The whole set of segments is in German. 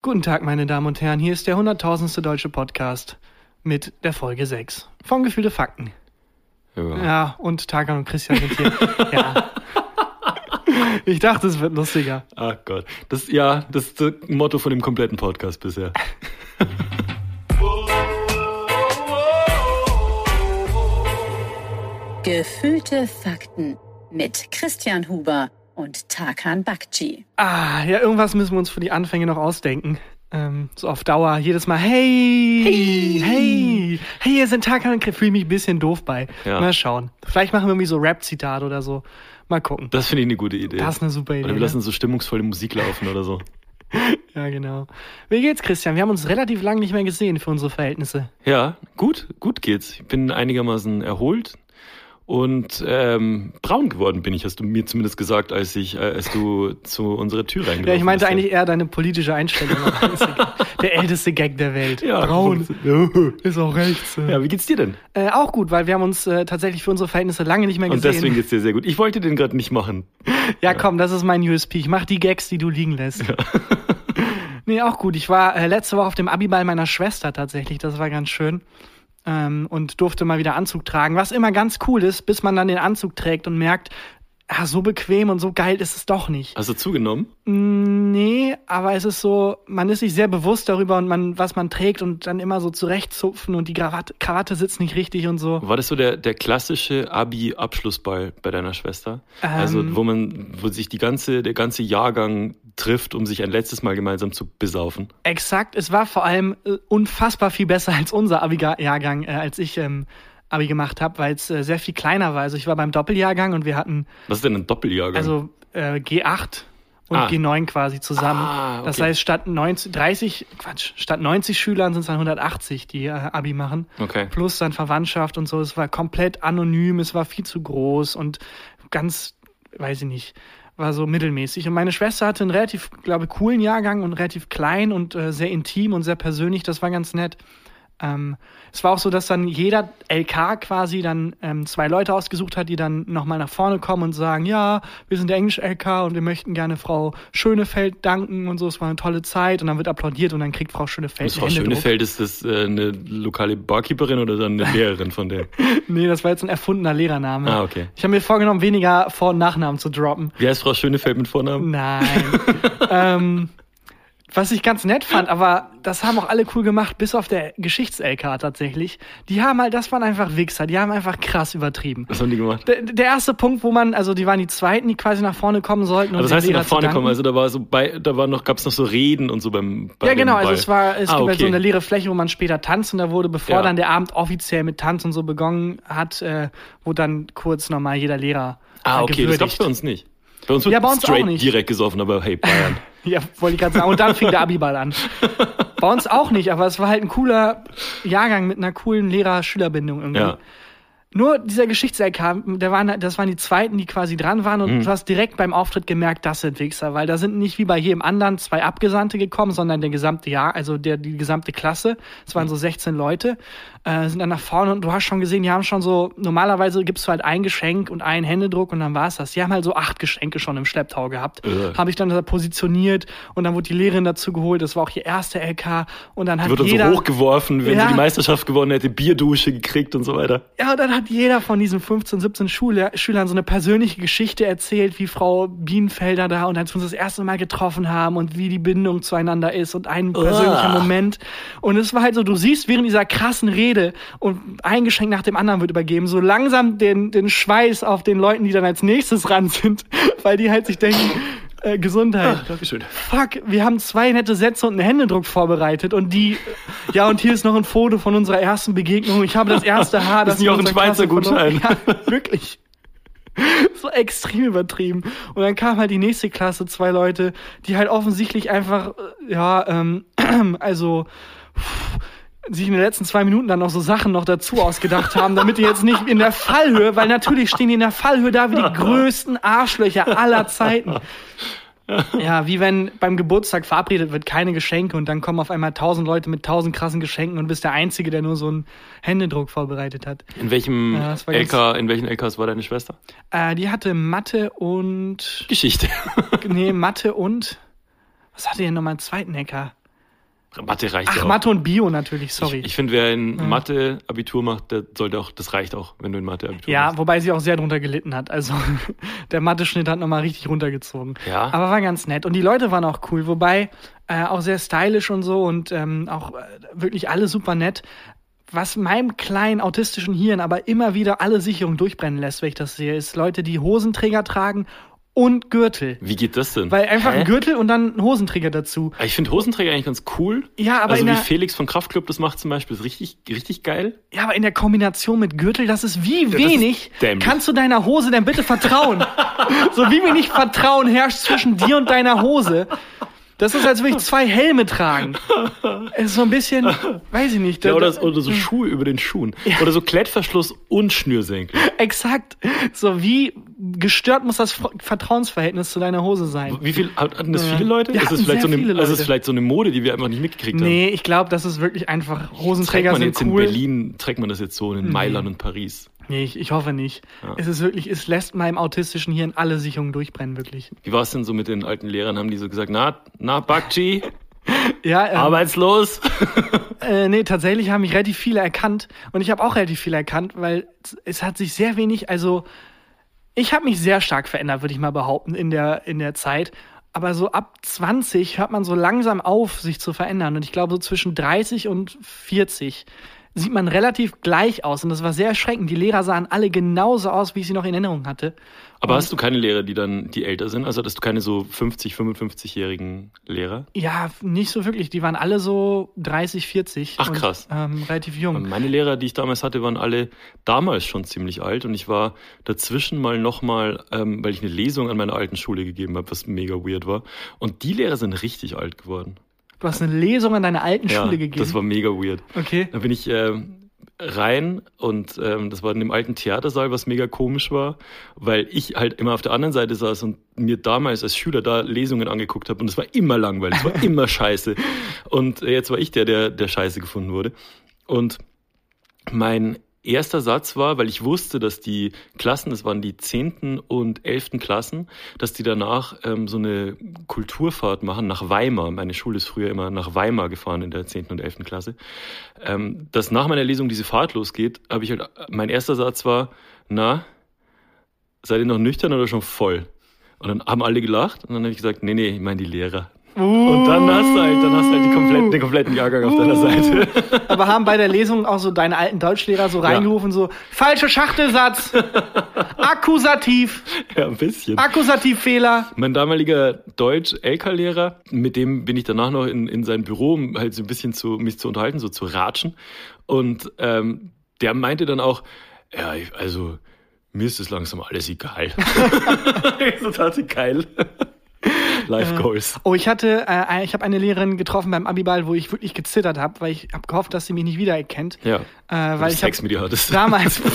Guten Tag, meine Damen und Herren. Hier ist der hunderttausendste deutsche Podcast mit der Folge 6 von Gefühlte Fakten. Ja. Ja, und Tarkan und Christian sind hier. ja. Ich dachte, es wird lustiger. Ach Gott. Das, ja, das ist das Motto von dem kompletten Podcast bisher. Gefühlte Fakten mit Christian Huber und Tarkan Bakci. Ah, ja, irgendwas müssen wir uns für die Anfänge noch ausdenken. Ähm, so auf Dauer, jedes Mal, hey, hey, hey, hey, hier sind Tarkan und. Fühle mich ein bisschen doof bei. Ja. Mal schauen. Vielleicht machen wir irgendwie so Rap-Zitat oder so. Mal gucken. Das finde ich eine gute Idee. Das ist eine super Idee. Oder wir lassen so stimmungsvolle Musik laufen oder so. Ja, genau. Wie geht's, Christian? Wir haben uns relativ lang nicht mehr gesehen für unsere Verhältnisse. Ja, gut, gut geht's. Ich bin einigermaßen erholt und ähm, braun geworden bin ich, hast du mir zumindest gesagt, als ich, äh, als du zu unserer Tür reingelaufen Ja, ich meinte bist. eigentlich eher deine politische Einstellung. Der älteste Gag der Welt. Ja, Braun. Ist auch rechts. Ja, wie geht's dir denn? Äh, auch gut, weil wir haben uns äh, tatsächlich für unsere Verhältnisse lange nicht mehr Und gesehen. deswegen geht's dir sehr gut. Ich wollte den gerade nicht machen. ja, komm, das ist mein USP. Ich mach die Gags, die du liegen lässt. nee, auch gut. Ich war äh, letzte Woche auf dem Abiball meiner Schwester tatsächlich. Das war ganz schön. Ähm, und durfte mal wieder Anzug tragen, was immer ganz cool ist, bis man dann den Anzug trägt und merkt, ah, so bequem und so geil ist es doch nicht. Hast du zugenommen? Nee, aber es ist so, man ist sich sehr bewusst darüber und man, was man trägt und dann immer so zurechtzupfen und die Krawatte, Krawatte sitzt nicht richtig und so. War das so der, der klassische Abi-Abschlussball bei deiner Schwester? also, Ähm. wo man, wo sich die ganze, der ganze Jahrgang trifft, um sich ein letztes Mal gemeinsam zu besaufen. Exakt, es war vor allem äh, unfassbar viel besser als unser Abi-Jahrgang, äh, als ich ähm, Abi gemacht habe, weil es äh, sehr viel kleiner war. Also ich war beim Doppeljahrgang und wir hatten Was ist denn ein Doppeljahrgang? also äh, G8 und Ah. G9 quasi zusammen. Ah, Das okay. heißt, statt 90, 30, Quatsch, statt 90 Schülern sind es dann 180, die äh, Abi machen. okay. plus dann Verwandtschaft und so. Es war komplett anonym, es war viel zu groß und ganz, weiß ich nicht, war so mittelmäßig. Und meine Schwester hatte einen relativ, glaube ich, coolen Jahrgang und relativ klein und äh, sehr intim und sehr persönlich. Das war ganz nett. Ähm, es war auch so, dass dann jeder LK quasi dann ähm, zwei Leute ausgesucht hat, die dann nochmal nach vorne kommen und sagen, ja, wir sind der Englisch-LK und wir möchten gerne Frau Schönefeld danken und so. Es war eine tolle Zeit und dann wird applaudiert und dann kriegt Frau Schönefeld Frau. Schönefeld, ist das äh, eine lokale Barkeeperin oder dann eine Lehrerin von der? Nee, das war jetzt ein erfundener Lehrername. Ah, okay. Ich habe mir vorgenommen, weniger Vor- und Nachnamen zu droppen. Wie heißt Frau Schönefeld mit Vornamen? Nein. ähm, was ich ganz nett fand, aber das haben auch alle cool gemacht, bis auf der Geschichts-LK tatsächlich. Die haben halt, das waren einfach Wichser, die haben einfach krass übertrieben. Was haben die gemacht? Der, der erste Punkt, wo man, also die waren die zweiten, die quasi nach vorne kommen sollten. Also das heißt, die nach vorne kommen. Also da war so bei, da war noch, gab's noch so Reden und so beim. Bei ja, genau. Also es war, es ah, gibt halt so okay. eine leere Fläche, wo man später tanzt und da wurde, bevor Ja. dann der Abend offiziell mit Tanz und so begonnen hat, äh, wurde dann kurz nochmal jeder Lehrer Ah, äh, okay, das gewürdigt. gab's bei uns nicht. Bei uns wird Ja, bei uns auch straight nicht. direkt gesoffen, aber hey, Bayern. Ja, wollte ich gerade sagen. Und dann fing der Abiball an. Bei uns auch nicht, aber es war halt ein cooler Jahrgang mit einer coolen Lehrer-Schüler-Bindung irgendwie. ja. Nur dieser Geschichts-LK, der waren, das waren die zweiten, die quasi dran waren und Mhm. du hast direkt beim Auftritt gemerkt, das sind Wichser, weil da sind nicht wie bei jedem anderen zwei Abgesandte gekommen, sondern der gesamte Jahr, also der, die gesamte Klasse. Es waren so 16 Leute, äh, sind dann nach vorne und du hast schon gesehen, die haben schon so, normalerweise gibst du halt ein Geschenk und einen Händedruck und dann war's das. Die haben halt so acht Geschenke schon im Schlepptau gehabt. Äh. Habe ich dann da positioniert und dann wurde die Lehrerin dazu geholt, das war auch ihr erster LK und dann hat Wird dann jeder... so hochgeworfen, wenn Ja. sie die Meisterschaft gewonnen hätte, Bierdusche gekriegt und so weiter. Ja, und dann hat jeder von diesen 15, 17 Schüler, Schülern so eine persönliche Geschichte erzählt, wie Frau Bienenfelder da und als wir uns das erste Mal getroffen haben und wie die Bindung zueinander ist und ein persönlicher Uah. Moment. Und es war halt so, du siehst während dieser krassen Rede und ein Geschenk nach dem anderen wird übergeben, so langsam den, den Schweiß auf den Leuten, die dann als nächstes ran sind, weil die halt sich denken, äh, Gesundheit. Dankeschön. Fuck, wir haben zwei nette Sätze und einen Händedruck vorbereitet und die, ja, und hier ist noch ein Foto von unserer ersten Begegnung. Ich habe das erste Haar, Das ist nicht auch ein Schweizer Gutschein. Ja, wirklich. So extrem übertrieben. Und dann kam halt die nächste Klasse, zwei Leute, die halt offensichtlich einfach, äh, ja, ähm, also, pff, sich in den letzten zwei Minuten dann noch so Sachen noch dazu ausgedacht haben, damit die jetzt nicht in der Fallhöhe, weil natürlich stehen die in der Fallhöhe da wie die größten Arschlöcher aller Zeiten. Ja, wie wenn beim Geburtstag verabredet wird, keine Geschenke und dann kommen auf einmal tausend Leute mit tausend krassen Geschenken und bist der Einzige, der nur so einen Händedruck vorbereitet hat. In welchem Ja, LK, in welchen LKs war deine Schwester? Äh, die hatte Mathe und. Geschichte. Nee, Mathe und. Was hatte denn nochmal einen zweiten Hacker? Mathe reicht ja Ach, auch. Mathe und Bio natürlich, sorry. Ich, ich finde, wer in Mathe Abitur macht, der sollte auch, das reicht auch, wenn du in Mathe Abitur ja, machst. wobei sie auch sehr drunter gelitten hat. Also der Mathe-Schnitt hat nochmal richtig runtergezogen. Ja. Aber war ganz nett. Und die Leute waren auch cool, wobei äh, auch sehr stylisch und so und ähm, auch äh, wirklich alle super nett. Was meinem kleinen autistischen Hirn aber immer wieder alle Sicherungen durchbrennen lässt, wenn ich das sehe, ist Leute, die Hosenträger tragen und Gürtel. Wie geht das denn? Weil einfach Hä? ein Gürtel und dann ein Hosenträger dazu. Ich finde Hosenträger eigentlich ganz cool. Ja, aber also wie der- Felix von Kraftklub das macht zum Beispiel, ist richtig, richtig geil. Ja, aber in der Kombination mit Gürtel, das ist wie ist wenig dämlich. kannst du deiner Hose denn bitte vertrauen? so wie wenig Vertrauen herrscht zwischen dir und deiner Hose. Das ist, als würde ich zwei Helme tragen. Es ist so ein bisschen, weiß ich nicht. Ja, oder, da- oder so Schuhe über den Schuhen. Oder so Klettverschluss und Schnürsenkel. Exakt. So wie gestört muss das Ver- Vertrauensverhältnis zu deiner Hose sein. Wie viel hatten das Ja. viele Leute? Ja, ist das hatten vielleicht so eine, also ist vielleicht so eine Mode, die wir einfach nicht mitgekriegt haben? Nee, ich glaube, das ist wirklich einfach, Trägt Hosenträger man sind jetzt in cool. Berlin, trägt man das jetzt so in Mailand und Paris. Nee, ich, ich hoffe nicht. Es ist wirklich, es lässt meinem autistischen Hirn alle Sicherungen durchbrennen, wirklich. Wie war es denn so mit den alten Lehrern? Haben die so gesagt, na, na, Bakchi, Ja, ähm, arbeitslos? Äh, nee, tatsächlich haben mich relativ viele erkannt und ich habe auch relativ viele erkannt, weil es- es hat sich sehr wenig, also ich habe mich sehr stark verändert, würde ich mal behaupten, in der, in der Zeit. Aber so ab 20 hört man so langsam auf, sich zu verändern. Und ich glaube, so zwischen 30 und 40 sieht man relativ gleich aus. Und das war sehr erschreckend. Die Lehrer sahen alle genauso aus, wie ich sie noch in Erinnerung hatte. Aber hast du keine Lehrer, die dann, die älter sind? Also, dass du keine so 50, 55-jährigen Lehrer? Ja, nicht so wirklich. Die waren alle so 30, 40. Ach, und, krass. Ähm, relativ jung. Meine Lehrer, die ich damals hatte, waren alle damals schon ziemlich alt und ich war dazwischen mal nochmal, ähm, weil ich eine Lesung an meiner alten Schule gegeben habe, was mega weird war. Und die Lehrer sind richtig alt geworden. Du hast eine Lesung an deiner alten Ja, Schule gegeben. das war mega weird. okay. Da bin ich ähm, rein und ähm, das war in dem alten Theatersaal, was mega komisch war, weil ich halt immer auf der anderen Seite saß und mir damals als Schüler da Lesungen angeguckt habe und es war immer langweilig, es war immer scheiße. Und äh, jetzt war ich der, der, der scheiße gefunden wurde. Und mein erster Satz war, weil ich wusste, dass die Klassen, das waren die zehnten und elften Klassen, dass die danach ähm, so eine Kulturfahrt machen nach Weimar. Meine Schule ist früher immer nach Weimar gefahren in der zehnten und elften Klasse. Ähm, dass nach meiner Lesung diese Fahrt losgeht, habe ich halt, mein erster Satz war, na, seid ihr noch nüchtern oder schon voll? Und dann haben alle gelacht und dann habe ich gesagt, nee, nee, ich meine die Lehrer. Und dann hast du halt, dann hast du halt die kompletten, den kompletten Jahrgang auf deiner Seite. Aber haben bei der Lesung auch so deine alten Deutschlehrer so reingerufen, so, falsche Schachtelsatz, Akkusativ, ja, ein bisschen. Akkusativfehler. Mein damaliger Deutsch-LK-Lehrer, mit dem bin ich danach noch in, in sein Büro, um halt so ein bisschen zu, mich zu unterhalten, so zu ratschen. Und ähm, der meinte dann auch, ja, also mir ist das langsam alles egal. Resultate geil. Life Goals. Oh, ich hatte, äh, ich habe eine Lehrerin getroffen beim Abiball, wo ich wirklich gezittert habe, weil ich habe gehofft, dass sie mich nicht wiedererkennt. Ja. Äh, Weil ich Sex mit ihr hattest. damals.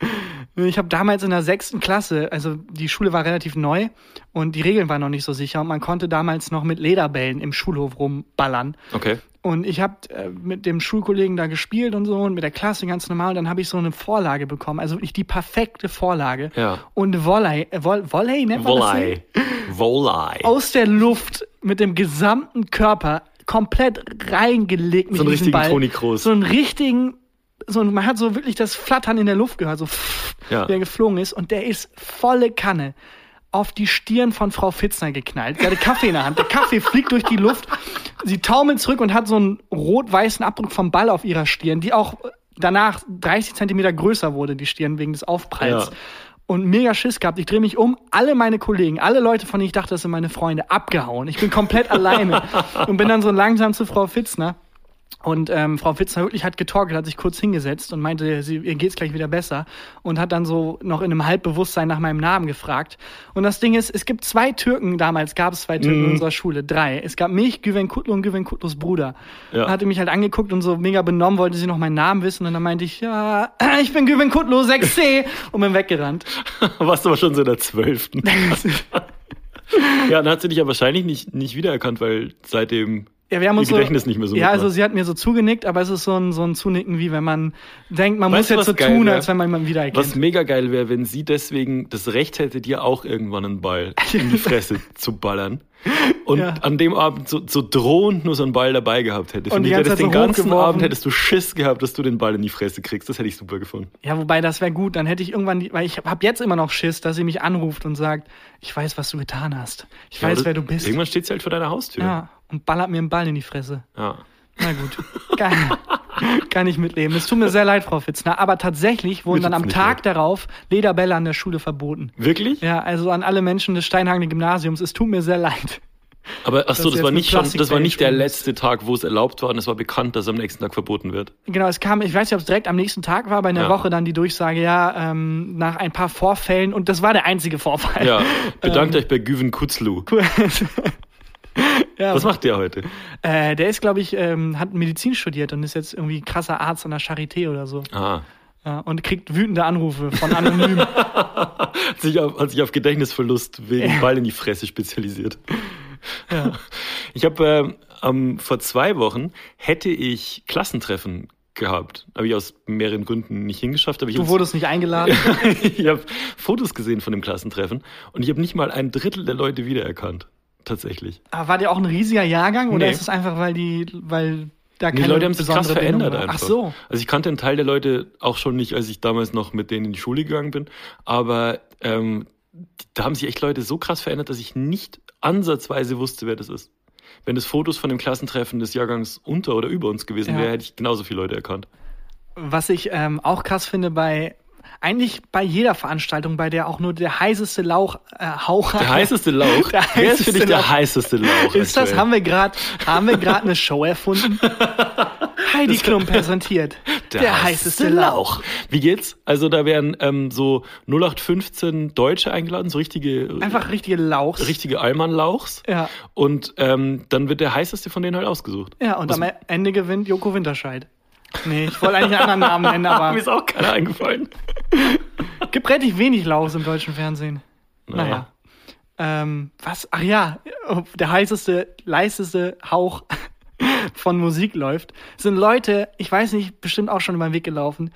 Ich habe damals in der sechsten Klasse, also die Schule war relativ neu und die Regeln waren noch nicht so sicher und man konnte damals noch mit Lederbällen im Schulhof rumballern. Okay. Und ich habe äh, mit dem Schulkollegen da gespielt und so und mit der Klasse ganz normal. Und dann habe ich so eine Vorlage bekommen, also wirklich die perfekte Vorlage. Ja. Und Volley, äh, Voll, Volley nennt man das? Volei. Volei. Aus der Luft mit dem gesamten Körper komplett reingelegt mit So einen diesem richtigen Ball. Toni Kroos. So einen richtigen, so man hat so wirklich das Flattern in der Luft gehört, so pff, Ja. der geflogen ist. Und der ist volle Kanne auf die Stirn von Frau Fitzner geknallt. Sie hatte Kaffee in der Hand. Der Kaffee fliegt durch die Luft. Sie taumelt zurück und hat so einen rot-weißen Abdruck vom Ball auf ihrer Stirn, die auch danach 30 Zentimeter größer wurde, die Stirn, wegen des Aufpralls. Ja. Und mega Schiss gehabt. Ich drehe mich um, alle meine Kollegen, alle Leute, von denen ich dachte, das sind meine Freunde, abgehauen. Ich bin komplett alleine und bin dann so langsam zu Frau Fitzner. Und ähm, Frau Fitzner wirklich hat getorkelt, hat sich kurz hingesetzt und meinte, sie, ihr geht's gleich wieder besser. Und hat dann so noch in einem Halbbewusstsein nach meinem Namen gefragt. Und das Ding ist, es gibt zwei Türken, damals gab es zwei Türken in unserer Schule, drei. Es gab mich, Güven Kutlu und Güven Kutlus Bruder. Ja. Hatte mich halt angeguckt und so mega benommen, wollte sie noch meinen Namen wissen. Und dann meinte ich, ja, ich bin Güven Kutlu, 6C. und bin weggerannt. Warst du aber schon so in der zwölften. ja, dann hat sie dich ja wahrscheinlich nicht, nicht wiedererkannt, weil seitdem Ja, wir haben uns so, Gedächtnis nicht mehr so Ja, mitmacht. also sie hat mir so zugenickt, aber es ist so ein, so ein Zunicken, wie wenn man denkt, man Weißt muss jetzt so tun, wär? als wenn man jemanden wiedererkennt. Was mega geil wäre, wenn sie deswegen das Recht hätte, dir auch irgendwann einen Ball in die Fresse zu ballern. Und Ja. an dem Abend so, so drohend nur so einen Ball dabei gehabt hätte. Und die ich, ganze hättest den Zeit so ganzen hochgeworfen. Abend hättest du Schiss gehabt, dass du den Ball in die Fresse kriegst. Das hätte ich super gefunden. Ja, wobei das wäre gut. Dann hätte ich irgendwann, die, weil ich habe jetzt immer noch Schiss, dass sie mich anruft und sagt, ich weiß, was du getan hast. Ich weiß, Ja, wer du bist. Irgendwann steht sie halt vor deiner Haustür. Ja, und ballert mir einen Ball in die Fresse. Ja. Na gut. Kann, kann ich mitleben. Es tut mir sehr leid, Frau Fitzner. Aber tatsächlich wurden dann am Tag leid. darauf Lederbälle an der Schule verboten. Wirklich? Ja, also an alle Menschen des Steinhagener Gymnasiums, es tut mir sehr leid. Aber ach so, das war nicht schon, das war nicht der letzte Tag, wo es erlaubt war und es war bekannt, dass am nächsten Tag verboten wird. Genau, es kam, ich weiß nicht, ob es direkt am nächsten Tag war, aber in der Ja. Woche dann die Durchsage, ja, ähm, nach ein paar Vorfällen, und das war der einzige Vorfall. Ja. Bedankt Ähm. euch bei Güven Kutzlu. ja, Was macht der heute? äh, der ist, glaube ich, ähm, hat Medizin studiert und ist jetzt irgendwie krasser Arzt an der Charité oder so. Ah. Ja, und kriegt wütende Anrufe von Anonymen. Hat sich auf, hat sich auf Gedächtnisverlust wegen Ball in die Fresse spezialisiert. ja. Ich habe ähm, ähm, vor zwei Wochen hätte ich Klassentreffen gehabt. Habe ich aus mehreren Gründen nicht hingeschafft. Aber ich Du wurdest nicht eingeladen. ich habe Fotos gesehen von dem Klassentreffen und ich habe nicht mal ein Drittel der Leute wiedererkannt. Tatsächlich. Aber war der auch ein riesiger Jahrgang oder Nee. ist es einfach, weil die, weil da Die keine Leute haben sich krass Bindung verändert einfach. Ach so. Also ich kannte einen Teil der Leute auch schon nicht, als ich damals noch mit denen in die Schule gegangen bin. Aber ähm, da haben sich echt Leute so krass verändert, dass ich nicht ansatzweise wusste, wer das ist. Wenn es Fotos von dem Klassentreffen des Jahrgangs unter oder über uns gewesen Ja. wäre, hätte ich genauso viele Leute erkannt. Was ich ähm, auch krass finde bei eigentlich bei jeder Veranstaltung, bei der auch nur der heißeste Lauch äh, Hauch Der heißeste Lauch. Der wer ist für dich heißeste der Lauch. heißeste Lauch? ist das haben wir gerade haben wir gerade eine Show erfunden? Heidi Klum präsentiert. Der, heißeste Lauch. Wie geht's? Also da werden ähm, so 0815 Deutsche eingeladen, so richtige, Einfach richtige Lauchs. richtige Allmann-Lauchs. Ja. Und ähm, dann wird der heißeste von denen halt ausgesucht. Ja, und Was- am Ende gewinnt Joko Winterscheid. Nee, ich wollte eigentlich einen anderen Namen nennen, aber Mir ist auch keiner eingefallen. gibt relativ wenig Lauchs im deutschen Fernsehen. Naja. Naja. Ähm, was? Ach ja, der heißeste, leiseste Hauch von Musik läuft, sind Leute, ich weiß nicht, bestimmt auch schon über den Weg gelaufen,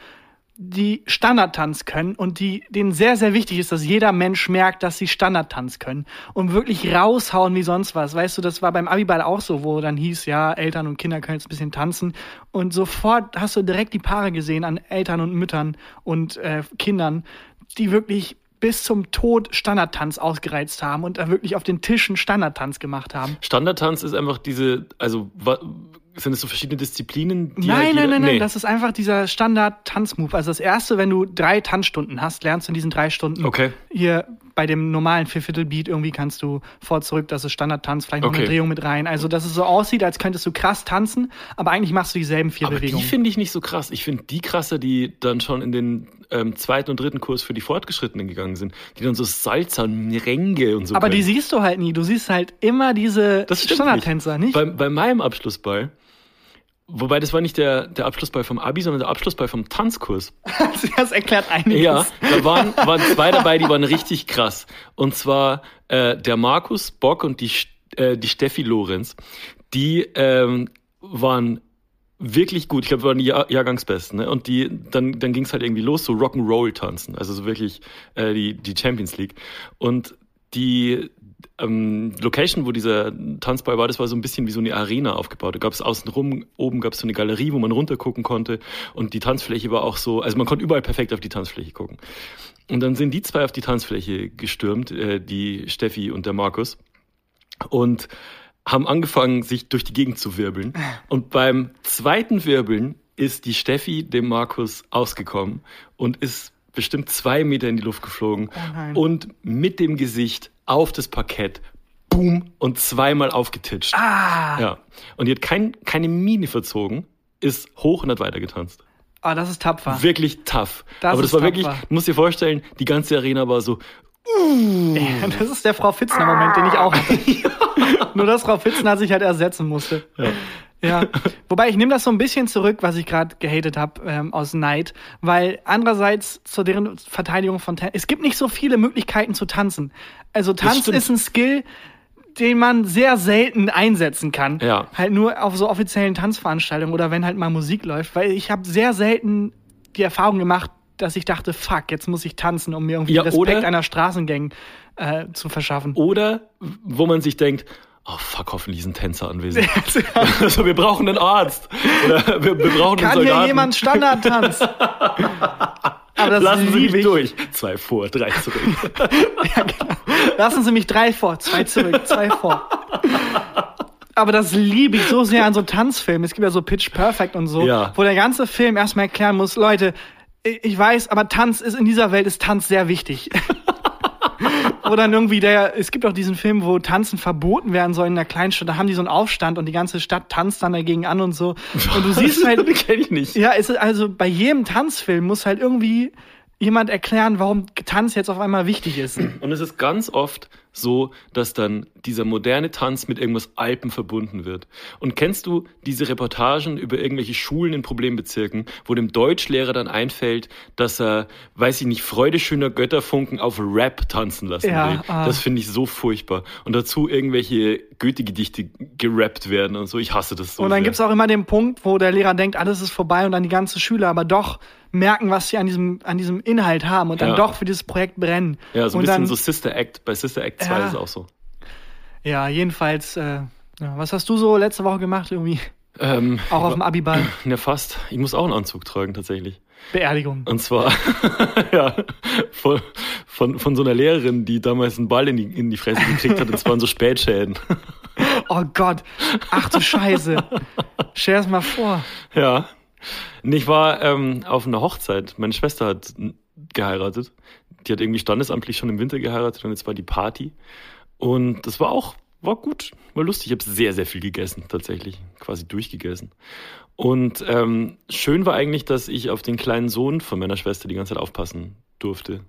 die Standardtanz können und die, denen sehr, sehr wichtig ist, dass jeder Mensch merkt, dass sie Standardtanz können und wirklich raushauen wie sonst was. Weißt du, das war beim Abiball auch so, wo dann hieß, ja, Eltern und Kinder können jetzt ein bisschen tanzen und sofort hast du direkt die Paare gesehen an Eltern und Müttern und äh, Kindern, die wirklich bis zum Tod Standardtanz ausgereizt haben und da wirklich auf den Tischen Standardtanz gemacht haben. Standardtanz ist einfach diese, also sind es so verschiedene Disziplinen? Die Nein, halt nein, nein, nein, Nee. das ist einfach dieser Standard-Tanzmove. Also das erste, wenn du drei Tanzstunden hast, lernst du in diesen drei Stunden. Okay. Hier bei dem normalen Vierviertel-Beat irgendwie kannst du vor zurück, das ist Standardtanz, vielleicht noch Okay. eine Drehung mit rein. Also dass es so aussieht, als könntest du krass tanzen, aber eigentlich machst du dieselben vier Aber die Bewegungen. finde ich nicht so krass. Ich finde die krasser, die dann schon in den ähm, zweiten und dritten Kurs für die Fortgeschrittenen gegangen sind. Die dann so Salsa und Merengue und so aber die können. siehst du halt nie. Du siehst halt immer diese Standardtänzer, nicht? Bei, bei meinem Abschlussball, wobei das war nicht der, der Abschlussball vom Abi, sondern der Abschlussball vom Tanzkurs. das erklärt einiges. Ja, da waren, waren zwei dabei, die waren richtig krass. Und zwar äh, der Markus Bock und die, äh, die Steffi Lorenz. Die ähm, waren wirklich gut. Ich glaube, wir waren die Jahr Jahrgangsbesten. Ne? Und die, dann, dann ging es halt irgendwie los, so Rock'n'Roll tanzen. Also so wirklich äh, die, die Champions League. Und die ähm, Location, wo dieser Tanzball war, das war so ein bisschen wie so eine Arena aufgebaut. Da gab es außenrum, oben gab es so eine Galerie, wo man runtergucken konnte. Und die Tanzfläche war auch so, also man konnte überall perfekt auf die Tanzfläche gucken. Und dann sind die zwei auf die Tanzfläche gestürmt, äh, die Steffi und der Markus. Und haben angefangen, sich durch die Gegend zu wirbeln. Und beim zweiten Wirbeln ist die Steffi dem Markus ausgekommen und ist bestimmt zwei Meter in die Luft geflogen Oh und mit dem Gesicht auf das Parkett, boom, und zweimal aufgetitscht. Ah, Ja. Und die hat kein, keine Miene verzogen, ist hoch und hat weitergetanzt. ah, das ist tapfer. Wirklich tough. Das Aber das war wirklich, tapfer. du musst dir vorstellen, die ganze Arena war so, Das ist der Frau Fitzner-Moment, den ich auch hatte. Nur, dass Frau Fitzner sich halt ersetzen musste. ja. Ja, wobei ich nehme das so ein bisschen zurück, was ich gerade gehatet habe ähm, aus Neid, weil andererseits zu deren Verteidigung von Tan es gibt nicht so viele Möglichkeiten zu tanzen. Also Tanz ist ein Skill, den man sehr selten einsetzen kann. Ja. Halt nur auf so offiziellen Tanzveranstaltungen oder wenn halt mal Musik läuft, weil ich habe sehr selten die Erfahrung gemacht, dass ich dachte, fuck, jetzt muss ich tanzen, um mir irgendwie Ja, Respekt einer Straßengang äh, zu verschaffen. Oder wo man sich denkt, oh fuck, hoffentlich ist ein Tänzer anwesend. also wir brauchen einen Arzt. Oder wir, wir brauchen einen Kann Soldaten. hier jemand Standardtanz? Aber das Lassen Sie mich ich. durch. Zwei vor, drei zurück. Lassen Sie mich drei vor, zwei zurück, zwei vor. Aber das liebe ich so sehr an so Tanzfilmen. Es gibt ja so Pitch Perfect und so, Ja. wo der ganze Film erstmal erklären muss, Leute, ich ich weiß, aber Tanz ist in dieser Welt ist Tanz sehr wichtig. Wo dann irgendwie der, es gibt auch diesen Film, wo Tanzen verboten werden soll in einer Kleinstadt. Da haben die so einen Aufstand und die ganze Stadt tanzt dann dagegen an und so. Und du siehst halt, kenne ich nicht. ja, es ist also bei jedem Tanzfilm muss halt irgendwie jemand erklären, warum Tanz jetzt auf einmal wichtig ist. Und es ist ganz oft so, dass dann dieser moderne Tanz mit irgendwas Alpen verbunden wird. Und kennst du diese Reportagen über irgendwelche Schulen in Problembezirken, wo dem Deutschlehrer dann einfällt, dass er, weiß ich nicht, Freude schöner Götterfunken auf Rap tanzen lassen Ja, will? ah. Das finde ich so furchtbar. Und dazu irgendwelche Goethe-Gedichte gerappt werden und so. Ich hasse das so. Und dann sehr. gibt's auch immer den Punkt, wo der Lehrer denkt, alles ist vorbei und dann die ganzen Schüler aber doch merken, was sie an diesem, an diesem Inhalt haben und dann Ja. doch für dieses Projekt brennen. Ja, so ein und bisschen dann, so Sister Act. Bei Sister Act 2 Ja. ist es auch so. Ja, jedenfalls, äh, was hast du so letzte Woche gemacht irgendwie? Ähm, Auch auf dem Abiball? ja, fast. Ich muss auch einen Anzug tragen, tatsächlich. Beerdigung. Und zwar ja, von, von, von so einer Lehrerin, die damals einen Ball in die, in die Fresse gekriegt hat, und es waren so Spätschäden. Oh Gott. Ach du Scheiße. Stell das mal vor. Ja. Und ich war ähm, auf einer Hochzeit. Meine Schwester hat geheiratet. Die hat irgendwie standesamtlich schon im Winter geheiratet und jetzt war die Party. Und das war auch, war gut, war lustig. Ich habe sehr, sehr viel gegessen, tatsächlich. Quasi durchgegessen. Und ähm, schön war eigentlich, dass ich auf den kleinen Sohn von meiner Schwester die ganze Zeit aufpassen durfte.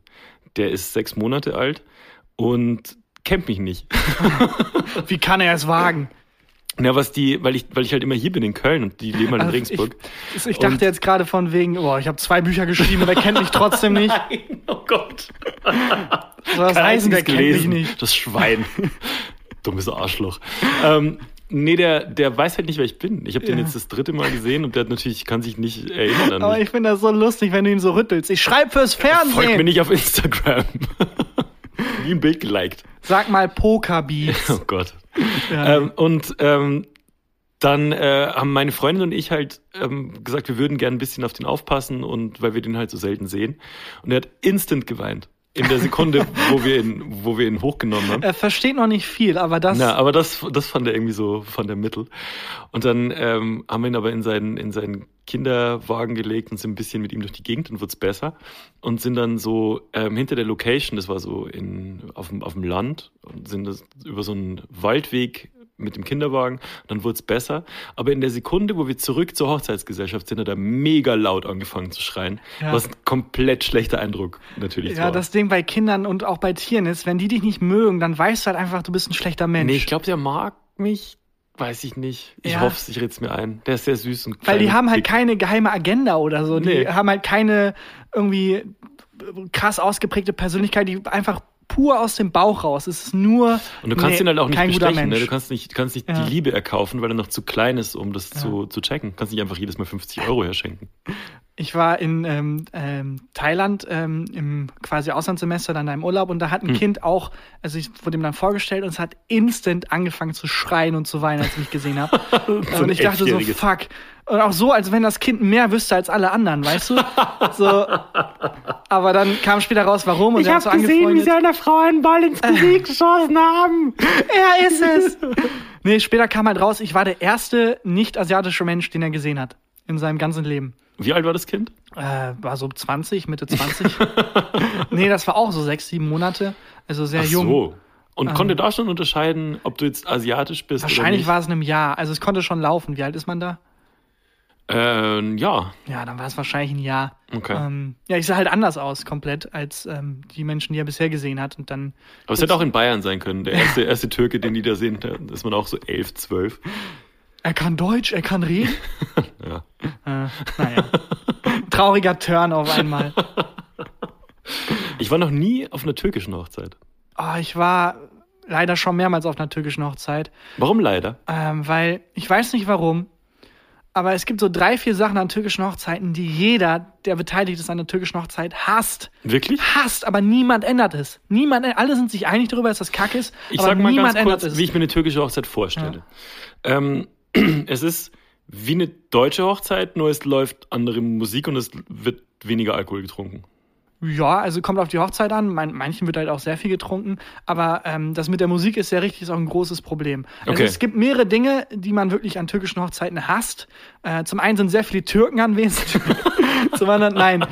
Der ist sechs Monate alt und kennt mich nicht. Wie kann er es wagen? Ja, was die, weil ich, weil ich halt immer hier bin in Köln und die leben halt in Also Regensburg. Ich, ich dachte Und- jetzt gerade von wegen, oh, ich habe zwei Bücher geschrieben und er kennt mich trotzdem nicht. Nein, oh Gott. Soll das Kein der einziges kennt mich gelesen. nicht. Das Schwein. Dummes Arschloch. Ähm, nee, der, der weiß halt nicht, wer ich bin. Ich habe den Ja. jetzt das dritte Mal gesehen und der hat natürlich, kann sich nicht erinnern an Aber mich. ich finde das so lustig, wenn du ihn so rüttelst. Ich schreibe fürs Folgt mir Fernsehen. nicht auf Instagram. Wie ein Bild geliked. Sag mal Pokerbeats. Oh Gott. Ja. Ähm, und ähm, dann äh, haben meine Freundin und ich halt ähm, gesagt, wir würden gerne ein bisschen auf den aufpassen und weil wir den halt so selten sehen. Und er hat instant geweint. In der Sekunde, wo wir ihn, wo wir ihn hochgenommen haben. Er versteht noch nicht viel, aber das. Na, aber das, das fand er irgendwie so von der Mittel. Und dann ähm, haben wir ihn aber in seinen, in seinen Kinderwagen gelegt und sind ein bisschen mit ihm durch die Gegend und wird's besser. Und sind dann so ähm, hinter der Location, das war so in, auf, dem, auf dem Land, und sind das über so einen Waldweg mit dem Kinderwagen. Dann wurde es besser. Aber in der Sekunde, wo wir zurück zur Hochzeitsgesellschaft sind, hat er mega laut angefangen zu schreien. Ja. Was ein komplett schlechter Eindruck natürlich ja, war. das Ding bei Kindern und auch bei Tieren ist, wenn die dich nicht mögen, dann weißt du halt einfach, du bist ein schlechter Mensch. Nee, ich glaube, der mag mich. Weiß ich nicht. Ich Ja. hoffe es, ich red's mir ein. Der ist sehr süß und Weil die klein haben halt keine geheime Agenda oder so. Die Nee. haben halt keine irgendwie krass ausgeprägte Persönlichkeit, die einfach pur aus dem Bauch raus. Es ist nur Und du kannst nee, ihn halt auch nicht bestechen. Ne? Du kannst nicht, kannst nicht Ja. die Liebe erkaufen, weil er noch zu klein ist, um das zu, zu checken. Du kannst nicht einfach jedes Mal 50 Euro herschenken. Ich war in ähm, ähm, Thailand ähm, im quasi Auslandssemester dann da im Urlaub und da Hm. hat ein Kind auch, also ich wurde ihm dann vorgestellt und es hat instant angefangen zu schreien und zu weinen, als ich mich gesehen habe. Und ich dachte so, fuck. Und auch so, als wenn das Kind mehr wüsste als alle anderen, weißt du? So. Aber dann kam später raus, warum und er hat so angefreundet. einer Frau einen Ball ins Gesicht geschossen haben. Er ist es! nee, später kam halt raus, ich war der erste nicht-asiatische Mensch, den er gesehen hat. In seinem ganzen Leben. Wie alt war das Kind? Äh, war so 20, Mitte 20. nee, das war auch so sechs, sieben Monate. Also sehr Ach jung. so. Und konnte da schon unterscheiden, ob du jetzt asiatisch bist Wahrscheinlich oder war es in einem Jahr. Also es konnte schon laufen. Wie alt ist man da? Ähm, ja. Ja, dann war es wahrscheinlich ein Jahr. Okay. Ähm, ja, ich sah halt anders aus, komplett, als ähm, die Menschen, die er bisher gesehen hat. Und dann, Aber es hätte auch in Bayern sein können. Der erste, erste Türke, den die da sehen, da ist man auch so elf, zwölf. er kann Deutsch, er kann reden. Ja. äh, naja. Trauriger Turn auf einmal. Ich war noch nie auf einer türkischen Hochzeit. Oh, ich war leider schon mehrmals auf einer türkischen Hochzeit. Warum leider? Ähm, weil ich weiß nicht warum, aber es gibt so drei, vier Sachen an türkischen Hochzeiten, die jeder, der beteiligt ist an der türkischen Hochzeit, hasst. Wirklich? Hasst, aber niemand ändert es. Niemand, alle sind sich einig darüber, dass das Kacke ist, Ich aber sag mal niemand ganz kurz, wie ich mir eine türkische Hochzeit vorstelle. Ähm, es ist wie eine deutsche Hochzeit, nur es läuft andere Musik und es wird weniger Alkohol getrunken. Ja, also kommt auf die Hochzeit an. Man, manchen wird halt auch sehr viel getrunken. Aber ähm, das mit der Musik ist ja richtig, ist auch ein großes Problem. Also Okay. es gibt mehrere Dinge, die man wirklich an türkischen Hochzeiten hasst. Äh, zum einen sind sehr viele Türken anwesend. zum anderen, nein,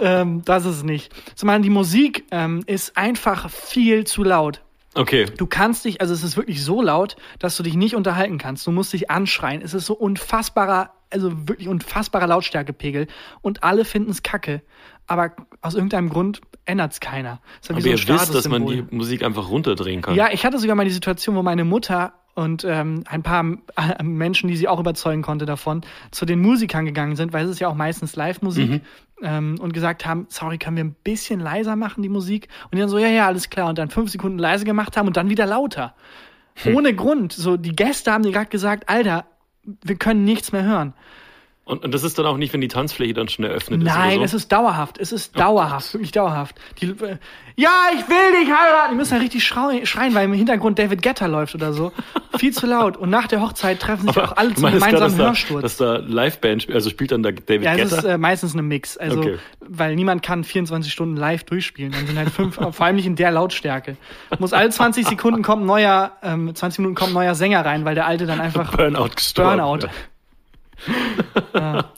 ähm, das ist es nicht. Zum anderen, die Musik ähm, ist einfach viel zu laut. Okay. Du kannst dich, also es ist wirklich so laut, dass du dich nicht unterhalten kannst. Du musst dich anschreien. Es ist so unfassbarer, also wirklich unfassbarer Lautstärkepegel. Und alle finden es kacke. Aber aus irgendeinem Grund ändert es keiner. Ist Aber so ihr wisst, dass man die Musik einfach runterdrehen kann. Ja, ich hatte sogar mal die Situation, wo meine Mutter und ähm, ein paar Menschen, die sie auch überzeugen konnte davon, zu den Musikern gegangen sind, weil es ist ja auch meistens Live-Musik, Mhm. ähm, und gesagt haben, sorry, können wir ein bisschen leiser machen, die Musik? Und die dann so, ja, ja, alles klar. Und dann fünf Sekunden leise gemacht haben und dann wieder lauter. Hm. Ohne Grund. So, die Gäste haben dir gerade gesagt, Alter, wir können nichts mehr hören. Und, und das ist dann auch nicht, wenn die Tanzfläche dann schon eröffnet Nein, ist. es oder so? ist dauerhaft. Es ist dauerhaft, wirklich dauerhaft. Die, äh, ja, ich will dich heiraten. Die müssen ja richtig schrei- schreien, weil im Hintergrund David Guetta läuft oder so. Viel zu laut. Und nach der Hochzeit treffen sich auch alle zum gemeinsamen dass da, Hörsturz. dass da Liveband also spielt dann da David ja, es Guetta. ist äh, meistens eine Mix. Also, Okay. weil niemand kann 24 Stunden live durchspielen. Dann sind halt fünf, vor allem nicht in der Lautstärke. Muss alle 20 Sekunden kommt ein neuer, ähm, 20 Minuten kommt ein neuer Sänger rein, weil der alte dann einfach Burnout gestorben. Burnout. Ja,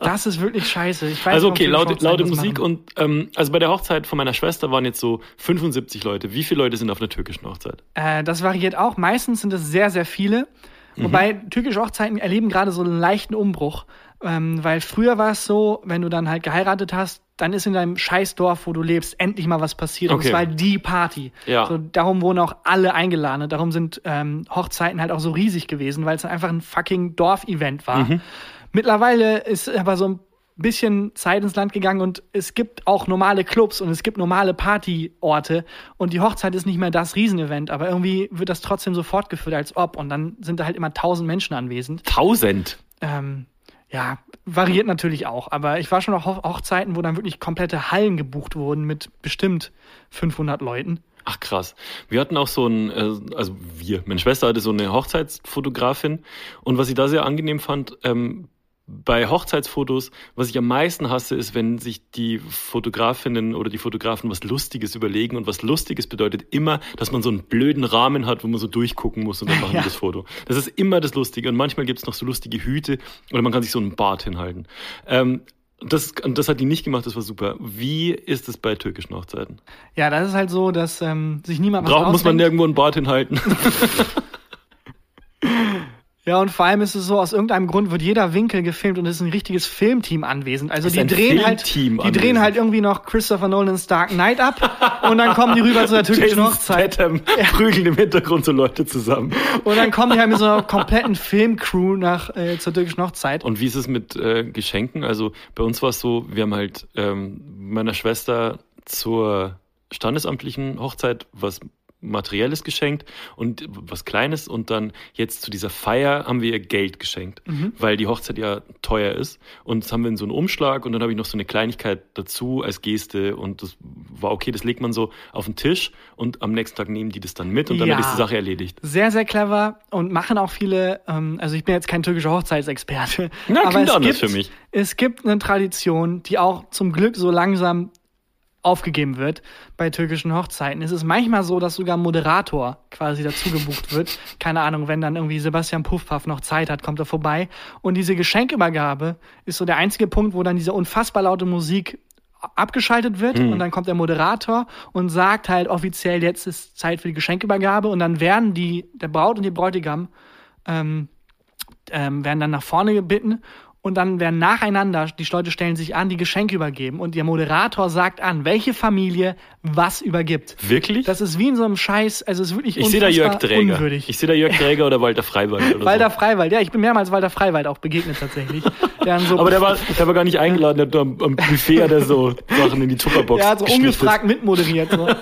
das ist wirklich scheiße. Ich weiß Also okay, warum laute, Musik machen. und ähm, also bei der Hochzeit von meiner Schwester waren jetzt so 75 Leute. Wie viele Leute sind auf einer türkischen Hochzeit? Äh, das variiert auch. Meistens sind es sehr, sehr viele. Wobei türkische Hochzeiten erleben gerade so einen leichten Umbruch. Ähm, weil früher war es so, wenn du dann halt geheiratet hast, dann ist in deinem Scheißdorf, wo du lebst, endlich mal was passiert. Und Okay. es war die Party. Ja. So, darum wurden auch alle eingeladen. Darum sind ähm, Hochzeiten halt auch so riesig gewesen, weil es einfach ein fucking Dorfevent war. Mittlerweile ist aber so ein bisschen Zeit ins Land gegangen und es gibt auch normale Clubs und es gibt normale Partyorte und die Hochzeit ist nicht mehr das Riesenevent, aber irgendwie wird das trotzdem so fortgeführt als ob und dann sind da halt immer tausend Menschen anwesend. 1000. Ähm, ja, variiert natürlich auch, aber ich war schon auf Hoch- Hochzeiten, wo dann wirklich komplette Hallen gebucht wurden mit bestimmt 500 Leuten. Ach krass. Wir hatten auch so ein, äh, also wir, meine Schwester hatte so eine Hochzeitsfotografin und was ich da sehr angenehm fand, ähm, bei Hochzeitsfotos, was ich am meisten hasse, ist, wenn sich die Fotografinnen oder die Fotografen was Lustiges überlegen. Und was Lustiges bedeutet immer, dass man so einen blöden Rahmen hat, wo man so durchgucken muss und dann machen Ja. wir das Foto. Das ist immer das Lustige. Und manchmal gibt es noch so lustige Hüte oder man kann sich so einen Bart hinhalten. Ähm, das, und das hat die nicht gemacht, das war super. Wie ist es bei türkischen Hochzeiten? Ja, das ist halt so, dass ähm, sich niemand was Braucht, muss man nirgendwo einen Bart hinhalten? Ja, und vor allem ist es so, aus irgendeinem Grund wird jeder Winkel gefilmt und es ist ein richtiges Filmteam anwesend. Also Ist die ein drehen halt, die Filmteam drehen anwesend. halt irgendwie noch Christopher Nolans Dark Knight ab und dann kommen die rüber zu der türkischen Hochzeit. Statham prügeln im Hintergrund so Leute zusammen. Und dann kommen die halt mit so einer kompletten Filmcrew nach äh, zur türkischen Hochzeit. Und wie ist es mit äh, Geschenken? Also bei uns war es so, wir haben halt ähm, meiner Schwester zur standesamtlichen Hochzeit was Materielles geschenkt und was Kleines und dann jetzt zu dieser Feier haben wir ihr Geld geschenkt, weil die Hochzeit ja teuer ist und das haben wir in so einen Umschlag und dann habe ich noch so eine Kleinigkeit dazu als Geste und das war okay, das legt man so auf den Tisch und am nächsten Tag nehmen die das dann mit und dann Ja. ist die Sache erledigt. Sehr, sehr clever und machen auch viele, ähm, also ich bin jetzt kein türkischer Hochzeitsexperte, Na, aber es gibt, für mich. es gibt eine Tradition, die auch zum Glück so langsam aufgegeben wird bei türkischen Hochzeiten. Es ist manchmal so, dass sogar ein Moderator quasi dazu gebucht wird. Keine Ahnung, wenn dann irgendwie Sebastian Puffpaff noch Zeit hat, kommt er vorbei. Und diese Geschenkübergabe ist so der einzige Punkt, wo dann diese unfassbar laute Musik abgeschaltet wird und dann kommt der Moderator und sagt halt offiziell, jetzt ist Zeit für die Geschenkübergabe und dann werden die, der Braut und die Bräutigam ähm, ähm, werden dann nach vorne gebeten und dann werden nacheinander, die Leute stellen sich an, die Geschenke übergeben und der Moderator sagt an, welche Familie was übergibt. Wirklich? Das ist wie in so einem Scheiß, also es ist wirklich Ich sehe da Jörg Träger. unwürdig. Ich sehe da Jörg Träger oder Walter Freiwald oder Walter so. Freiwald, ja, ich bin mehrmals Walter Freiwald auch begegnet tatsächlich. Der so, Aber der war, der war gar nicht eingeladen, der hat am, am Buffet hat er so Sachen in die Tupperbox der hat so ungefragt mitmoderiert. So.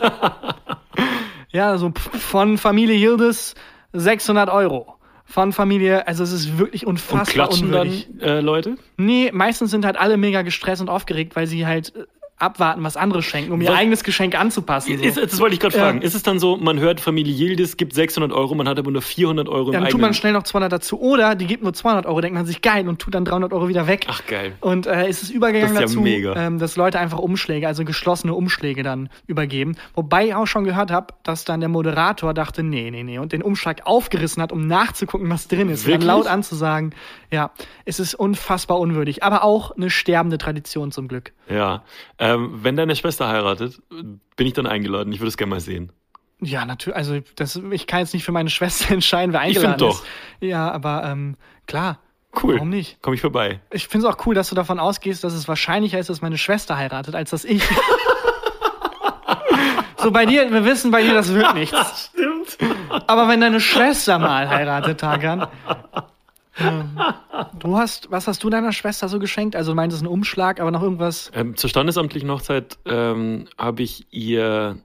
Ja, so von Familie Yildiz 600 Euro. Von Familie, also es ist wirklich Und unfassbar klatschen dann unwürdig. äh, Leute? Nee, meistens sind halt alle mega gestresst und aufgeregt, weil sie halt äh, abwarten, was andere schenken, um ihr Was- eigenes Geschenk anzupassen. So. Ist, das wollte ich gerade Ja. fragen. Ist es dann so, man hört Familie Yildiz gibt 600 Euro, man hat aber nur 400 Euro im Dann tut eigenen... man schnell noch 200 dazu. Oder die gibt nur 200 Euro, denkt man sich geil und tut dann 300 Euro wieder weg. Ach, geil. Und äh, es ist übergegangen Das ist ja dazu, mega. Ähm, dass Leute einfach Umschläge, also geschlossene Umschläge dann übergeben. Wobei ich auch schon gehört habe, dass dann der Moderator dachte, nee, nee, nee, und den Umschlag aufgerissen hat, um nachzugucken, was drin ist. Wirklich? dann laut anzusagen, ja, es ist unfassbar unwürdig. Aber auch eine sterbende Tradition zum Glück. Ja. Ähm, wenn deine Schwester heiratet, bin ich dann eingeladen. Ich würde es gerne mal sehen. Ja, natürlich, also das, ich kann jetzt nicht für meine Schwester entscheiden, wer Ich eingeladen find ist. Ja, aber ähm, klar. Cool. Warum nicht? Komme ich vorbei. Ich finde es auch cool, dass du davon ausgehst, dass es wahrscheinlicher ist, dass meine Schwester heiratet, als dass ich. so bei dir, wir wissen bei dir, das wird nichts. Stimmt. Aber wenn deine Schwester mal heiratet, Tagan. Du hast, was hast du deiner Schwester so geschenkt? Also du meintest einen Umschlag, aber noch irgendwas. Ähm, zur standesamtlichen Hochzeit ähm, habe ich ihr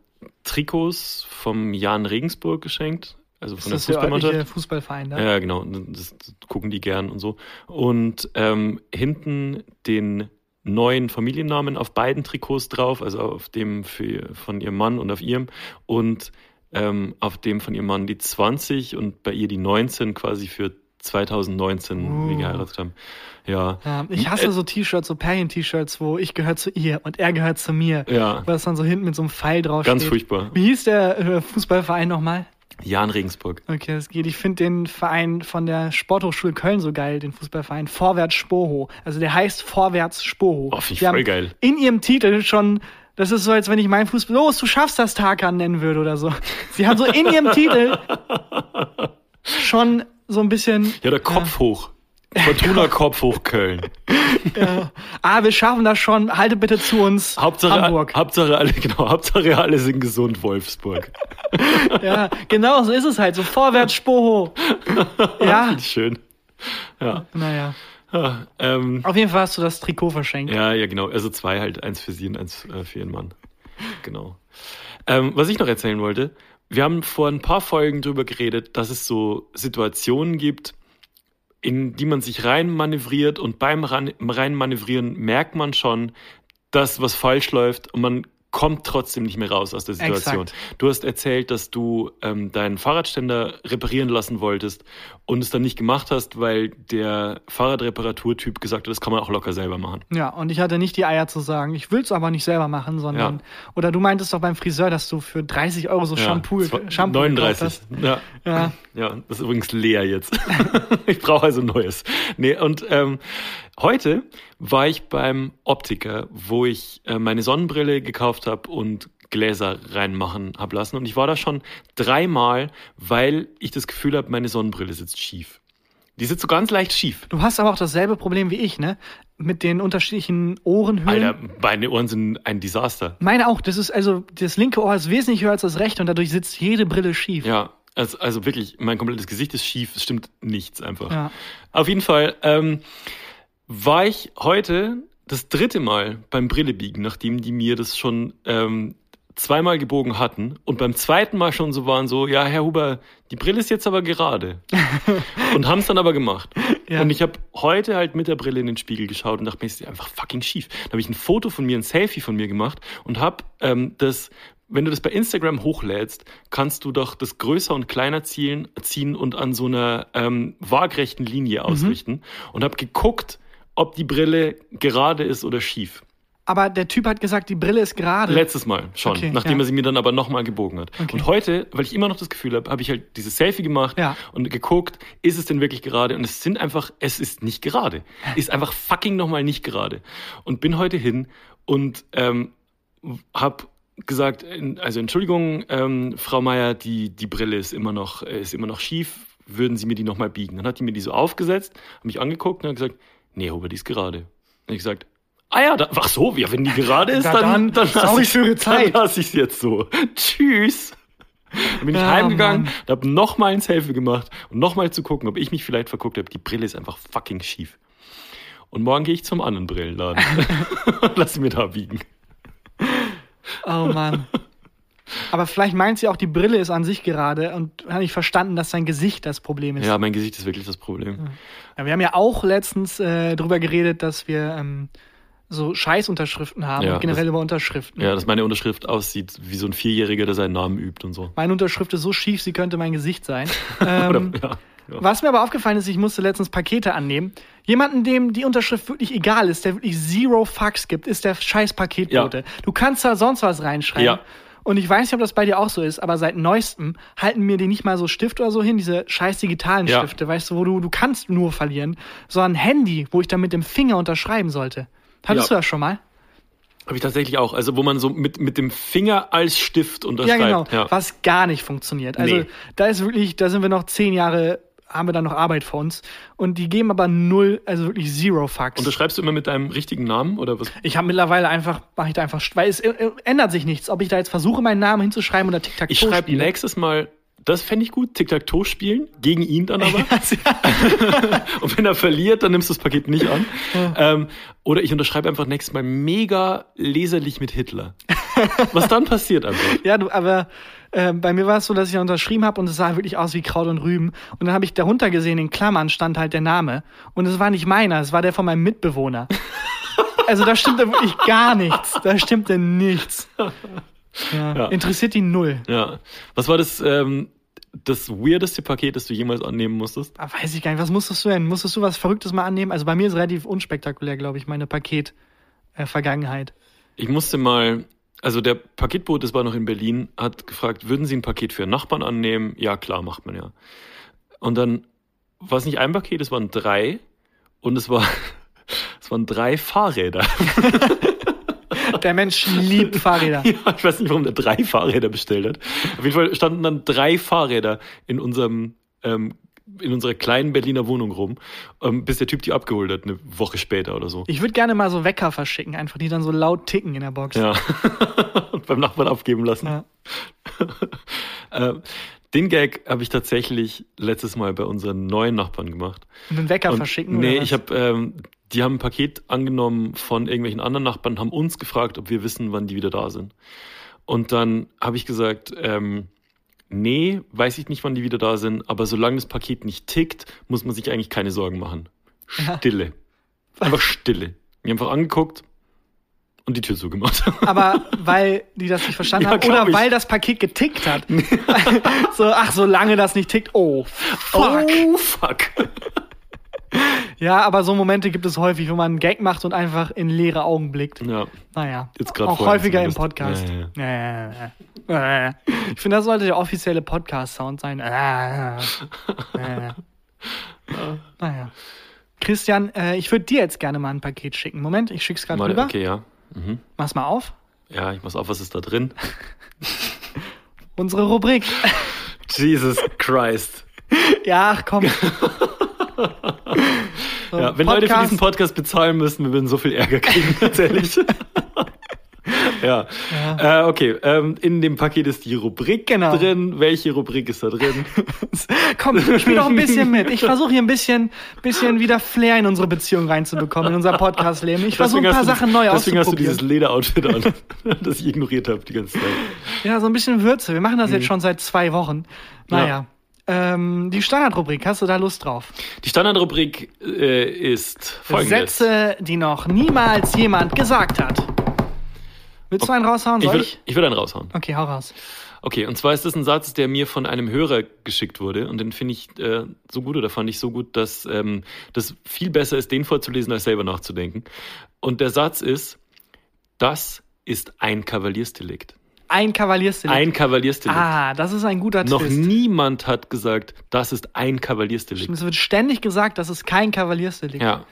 Trikots vom Jan Regensburg geschenkt. Also Ist von der das der Fußballmannschaft. örtliche Fußballverein da? Ja, genau. Das, das gucken die gern und so. Und ähm, hinten den neuen Familiennamen auf beiden Trikots drauf, also auf dem für, von ihrem Mann und auf ihrem. Und ähm, auf dem von ihrem Mann die 20 und bei ihr die 19 quasi für 2019, wie wir Uh. geheiratet haben. Ja. Ja, ich hasse Äh, so T-Shirts, so Pärchen-T-Shirts, wo ich gehöre zu ihr und er gehört zu mir. Ja. Was dann so hinten mit so einem Pfeil drauf Ganz steht. furchtbar. Wie hieß der äh, Fußballverein nochmal? Jan Regensburg. Okay, das geht. Ich finde den Verein von der Sporthochschule Köln so geil, den Fußballverein Vorwärts Spoho. Also der heißt Vorwärts Spoho. Oh, find ich voll geil. In ihrem Titel schon, das ist so, als wenn ich meinen Fußball, los, du schaffst das Tarkan nennen würde oder so. Sie haben so in ihrem Titel schon so ein bisschen, Ja, der Kopf hoch. Fortuna Kopf hoch Köln. ah, wir schaffen das schon, halte bitte zu uns, Hauptsache, Hamburg. Hauptsache alle, genau, Hauptsache alle sind gesund, Wolfsburg. Ja, genau, so ist es halt, so Vorwärts Spoho. Ja, Schön. Ja. naja. Ah, ähm, Auf jeden Fall hast du das Trikot verschenkt. ja, ja, genau. Also zwei halt, eins für sie und eins äh, für ihren Mann. Genau. Ähm, was ich noch erzählen wollte, wir haben vor ein paar Folgen drüber geredet, dass es so Situationen gibt, in die man sich rein manövriert und beim Ran- rein manövrieren merkt man schon, dass was falsch läuft und man kommt trotzdem nicht mehr raus aus der Situation. Exakt. Du hast erzählt, dass du ähm, deinen Fahrradständer reparieren lassen wolltest und es dann nicht gemacht hast, weil der Fahrradreparaturtyp gesagt hat, das kann man auch locker selber machen. Ja, und ich hatte nicht die Eier zu sagen, ich will es aber nicht selber machen, sondern. Ja. Oder du meintest doch beim Friseur, dass du für 30 Euro so Shampoo, Ja, Shampoo gekauft 39. hast. Ja. Ja. ja, das ist übrigens leer jetzt. ich brauche also neues. Nee, und ähm, heute war ich beim Optiker, wo ich äh, meine Sonnenbrille gekauft habe und Gläser reinmachen habe lassen. Und ich war da schon dreimal, weil ich das Gefühl habe, meine Sonnenbrille sitzt schief. Die sitzt so ganz leicht schief. Du hast aber auch dasselbe Problem wie ich, ne? Mit den unterschiedlichen Ohrenhöhlen. Alter, meine Ohren sind ein Desaster. Meine auch, das ist also, das linke Ohr ist wesentlich höher als das rechte und dadurch sitzt jede Brille schief. Ja, also, also wirklich, mein komplettes Gesicht ist schief, es stimmt nichts einfach. Ja. Auf jeden Fall ähm, war ich heute das dritte Mal beim Brillebiegen, nachdem die mir das schon ähm, zweimal gebogen hatten und beim zweiten Mal schon so waren, so, ja, Herr Huber, die Brille ist jetzt aber gerade. und haben es dann aber gemacht. Ja. Und ich habe heute halt mit der Brille in den Spiegel geschaut und dachte mir, ist einfach fucking schief. Da habe ich ein Foto von mir, ein Selfie von mir gemacht und habe ähm, das wenn du das bei Instagram hochlädst, kannst du doch das größer und kleiner ziehen, ziehen und an so einer ähm, waagrechten Linie ausrichten. Und habe geguckt, ob die Brille gerade ist oder schief. Aber der Typ hat gesagt, die Brille ist gerade. Letztes Mal schon, Okay, nachdem ja. er sie mir dann aber nochmal gebogen hat. Okay. Und heute, weil ich immer noch das Gefühl habe, habe ich halt dieses Selfie gemacht Ja. und geguckt, ist es denn wirklich gerade? Und es sind einfach, es ist nicht gerade. Ist einfach fucking nochmal nicht gerade. Und bin heute hin und ähm, habe gesagt, also Entschuldigung, ähm, Frau Meier, die, die Brille ist immer noch, äh, ist immer noch schief, würden Sie mir die nochmal biegen? Dann hat die mir die so aufgesetzt, hat mich angeguckt und hat gesagt, nee, Huber, die ist gerade. Hab ich gesagt, ah ja, da, ach so, ja, wenn die gerade ist, Na dann, dann, dann, sorry lass ich- für Ihre Zeit. Dann lasse ich es jetzt so. Tschüss. Dann bin ich Ja, heimgegangen, Mann. habe nochmal ein Selfie gemacht und nochmal zu gucken, ob ich mich vielleicht verguckt habe. Die Brille ist einfach fucking schief. Und morgen gehe ich zum anderen Brillenladen. Lass sie mir da biegen. Oh Mann. Aber vielleicht meint sie auch, die Brille ist an sich gerade und hat nicht verstanden, dass sein Gesicht das Problem ist. Ja, mein Gesicht ist wirklich das Problem. Ja, wir haben ja auch letztens äh, drüber geredet, dass wir ähm, so Scheißunterschriften haben, Ja, generell das- über Unterschriften. Ja, dass meine Unterschrift aussieht wie so ein Vierjähriger, der seinen Namen übt und so. Meine Unterschrift ist so schief, sie könnte mein Gesicht sein. Ähm, Oder, ja. Was mir aber aufgefallen ist, ich musste letztens Pakete annehmen. Jemanden, dem die Unterschrift wirklich egal ist, der wirklich zero Fucks gibt, ist der scheiß Paketbote. Ja. Du kannst da sonst was reinschreiben. Ja. Und ich weiß nicht, ob das bei dir auch so ist, aber seit neuestem halten mir die nicht mal so Stift oder so hin, diese scheiß digitalen Ja. Stifte, weißt du, wo du, du kannst nur verlieren, sondern ein Handy, wo ich dann mit dem Finger unterschreiben sollte. Hattest Ja. du das schon mal? Habe ich tatsächlich auch. Also, wo man so mit, mit dem Finger als Stift Ja, unterschreibt. genau. Ja. Was gar nicht funktioniert. Also Nee. da ist wirklich, da sind wir noch zehn Jahre, haben wir da noch Arbeit vor uns. Und die geben aber null, also wirklich zero Fucks. Unterschreibst du immer mit deinem richtigen Namen oder was? Ich habe mittlerweile einfach, mache ich da einfach, weil es äh, ändert sich nichts, ob ich da jetzt versuche, meinen Namen hinzuschreiben oder Tic-Tac-Toe Ich schreibe nächstes Mal, das fände ich gut, Tic-Tac-Toe spielen, gegen ihn dann aber. Und wenn er verliert, dann nimmst du das Paket nicht an. Ähm, oder ich unterschreibe einfach nächstes Mal mega leserlich mit Hitler. Was dann passiert einfach. Ja, du, aber äh, bei mir war es so, dass ich da unterschrieben habe und es sah wirklich aus wie Kraut und Rüben. Und dann habe ich darunter gesehen, in Klammern stand halt der Name. Und es war nicht meiner, es war der von meinem Mitbewohner. also da stimmte wirklich gar nichts. Da stimmte nichts. Ja. Ja. Interessiert die null. Ja. Was war das, ähm, das weirdeste Paket, das du jemals annehmen musstest? Ah, weiß ich gar nicht. Was musstest du denn? Musstest du was Verrücktes mal annehmen? Also bei mir ist relativ unspektakulär, glaube ich, meine Paket-Vergangenheit. Ich musste mal, also der Paketbote, das war noch in Berlin, hat gefragt, würden Sie ein Paket für Nachbarn annehmen? Ja, klar, macht man ja. Und dann war es nicht ein Paket, es waren drei. Und es war, es waren drei Fahrräder. Der Mensch liebt Fahrräder. Ja, ich weiß nicht, warum der drei Fahrräder bestellt hat. Auf jeden Fall standen dann drei Fahrräder in unserem, ähm, in unserer kleinen Berliner Wohnung rum, ähm, bis der Typ die abgeholt hat, eine Woche später oder so. Ich würde gerne mal so Wecker verschicken, einfach die dann so laut ticken in der Box. Ja. Und beim Nachbarn abgeben lassen. Ja. Ähm, den Gag habe ich tatsächlich letztes Mal bei unseren neuen Nachbarn gemacht. Und einen Wecker Und verschicken Nee, ich habe, ähm, die haben ein Paket angenommen von irgendwelchen anderen Nachbarn, haben uns gefragt, ob wir wissen, wann die wieder da sind. Und dann habe ich gesagt, ähm, nee, weiß ich nicht, wann die wieder da sind, aber solange das Paket nicht tickt, muss man sich eigentlich keine Sorgen machen. Stille. Einfach Stille. Mir einfach angeguckt und die Tür zugemacht. Aber weil die das nicht verstanden Ja, haben oder ich. weil das Paket getickt hat. so, ach, solange das nicht tickt. Oh, fuck. Oh, fuck. Ja, aber so Momente gibt es häufig, wo man einen Gag macht und einfach in leere Augen blickt. Ja. Naja, Jetzt auch häufiger im. Podcast. Ja, Ja, ja. Äh. Ich finde, das sollte der offizielle Podcast-Sound sein. Äh. Äh. Naja. Christian, äh, ich würde dir jetzt gerne mal ein Paket schicken. Moment, ich schick's gerade Mal, rüber. okay, ja. Mhm. Mach's mal auf. Ja, ich pass auf, was ist da drin? Unsere Rubrik. Jesus Christ. ja, ach komm. So, Ja, wenn Leute für Podcast- diesen Podcast bezahlen müssen, wir würden so viel Ärger kriegen, ganz ehrlich. ja. Äh, okay, ähm, in dem Paket ist die Rubrik Genau. drin. Welche Rubrik ist da drin? Komm, spiel doch ein bisschen mit. Ich versuche hier ein bisschen, bisschen wieder Flair in unsere Beziehung reinzubekommen, in unser Podcast-Leben. Ich versuche ein paar du- Sachen neu Deswegen hast du auszuprobieren. dieses Lederoutfit an, das ich ignoriert habe die ganze Zeit. Ja, so ein bisschen Würze. Wir machen das jetzt schon seit zwei Wochen. Naja. Ähm, die Standardrubrik, hast du da Lust drauf? Die Standardrubrik äh, ist folgendes. Sätze, die noch niemals jemand gesagt hat. Willst du einen raushauen? Ich würde ich? ich würd einen raushauen. Okay, hau raus. Okay, und zwar ist das ein Satz, der mir von einem Hörer geschickt wurde und den finde ich äh, so gut oder fand ich so gut, dass ähm, das viel besser ist, den vorzulesen, als selber nachzudenken. Und der Satz ist, das ist ein Kavaliersdelikt. Ein Kavaliersdelikt. Ein Kavaliersdelikt. ah, das ist ein guter Noch Twist. niemand hat gesagt, das ist ein Kavaliersdelikt. Es wird ständig gesagt, das ist kein Kavaliersdelikt. Ja.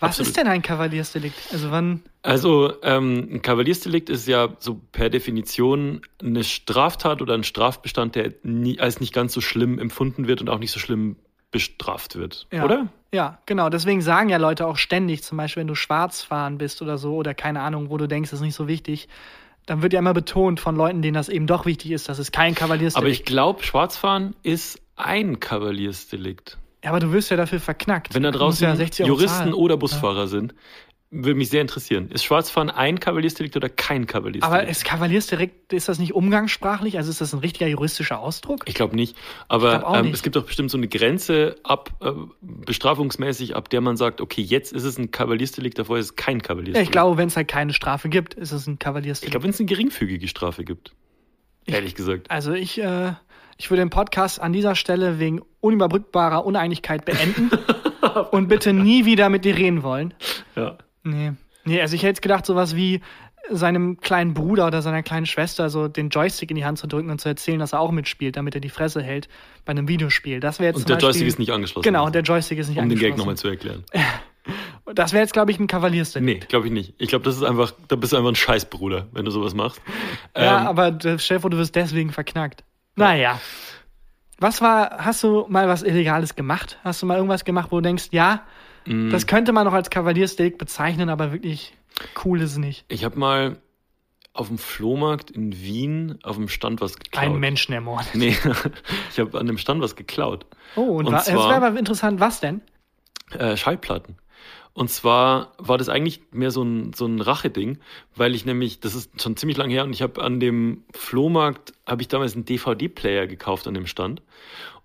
Was absolut. ist denn ein Kavaliersdelikt? Also wann? Also ähm, ein Kavaliersdelikt ist ja so per Definition eine Straftat oder ein Strafbestand, der nie, als nicht ganz so schlimm empfunden wird und auch nicht so schlimm bestraft wird, Ja. oder? Ja, genau. Deswegen sagen ja Leute auch ständig, zum Beispiel, wenn du schwarz fahren bist oder so, oder keine Ahnung, wo du denkst, das ist nicht so wichtig, dann wird ja immer betont von Leuten, denen das eben doch wichtig ist, dass es kein Kavaliersdelikt Aber ich glaube, Schwarzfahren ist ein Kavaliersdelikt. Ja, aber du wirst ja dafür verknackt. Wenn da draußen ja 60 Euro Juristen zahlen. oder Busfahrer sind, Würde mich sehr interessieren. Ist Schwarzfahren ein Kavaliersdelikt oder kein Kavaliersdelikt? Aber ist Kavaliersdelikt, ist das nicht umgangssprachlich? Also ist das ein richtiger juristischer Ausdruck? Ich glaube nicht. Aber glaub ähm, nicht. es gibt doch bestimmt so eine Grenze ab, äh, bestrafungsmäßig, ab der man sagt, okay, jetzt ist es ein Kavaliersdelikt, davor ist es kein Ja, Kavaliersdelikt. ich glaube, wenn es halt keine Strafe gibt, ist es ein Ich Kavaliersdelikt. glaube, wenn es eine geringfügige Strafe gibt. Ehrlich gesagt. Also ich, äh, ich würde den Podcast an dieser Stelle wegen unüberbrückbarer Uneinigkeit beenden und bitte nie wieder mit dir reden wollen. Ja. Nee. Nee, also ich hätte jetzt gedacht, sowas wie seinem kleinen Bruder oder seiner kleinen Schwester so den Joystick in die Hand zu drücken und zu erzählen, dass er auch mitspielt, damit er die Fresse hält bei einem Videospiel. Das wäre jetzt Und der Beispiel, Joystick ist nicht angeschlossen. Genau, und der Joystick ist nicht um den angeschlossen. Gag nochmal zu erklären. Das wäre jetzt, glaube ich, ein Kavaliersdelikt. Nee, glaube ich nicht. Ich glaube, das ist einfach, da bist du einfach ein Scheißbruder, wenn du sowas machst. Ja, Ähm, aber äh, stell dir vor, du wirst deswegen verknackt. Naja. Was war, hast du mal was Illegales gemacht? Hast du mal irgendwas gemacht, wo du denkst, ja, Mm. das könnte man noch als Kavaliersdelikt bezeichnen, aber wirklich cool ist es nicht. Ich habe mal auf dem Flohmarkt in Wien auf dem Stand was geklaut. Ein Menschen ermordet. Nee, ich habe an dem Stand was geklaut. Oh, und, Und wa- es zwar- wäre aber interessant, was denn? Äh, Schallplatten. Und zwar war das eigentlich mehr so ein, so ein Racheding, weil ich nämlich, das ist schon ziemlich lange her und ich habe an dem Flohmarkt, habe ich damals einen DVD-Player gekauft an dem Stand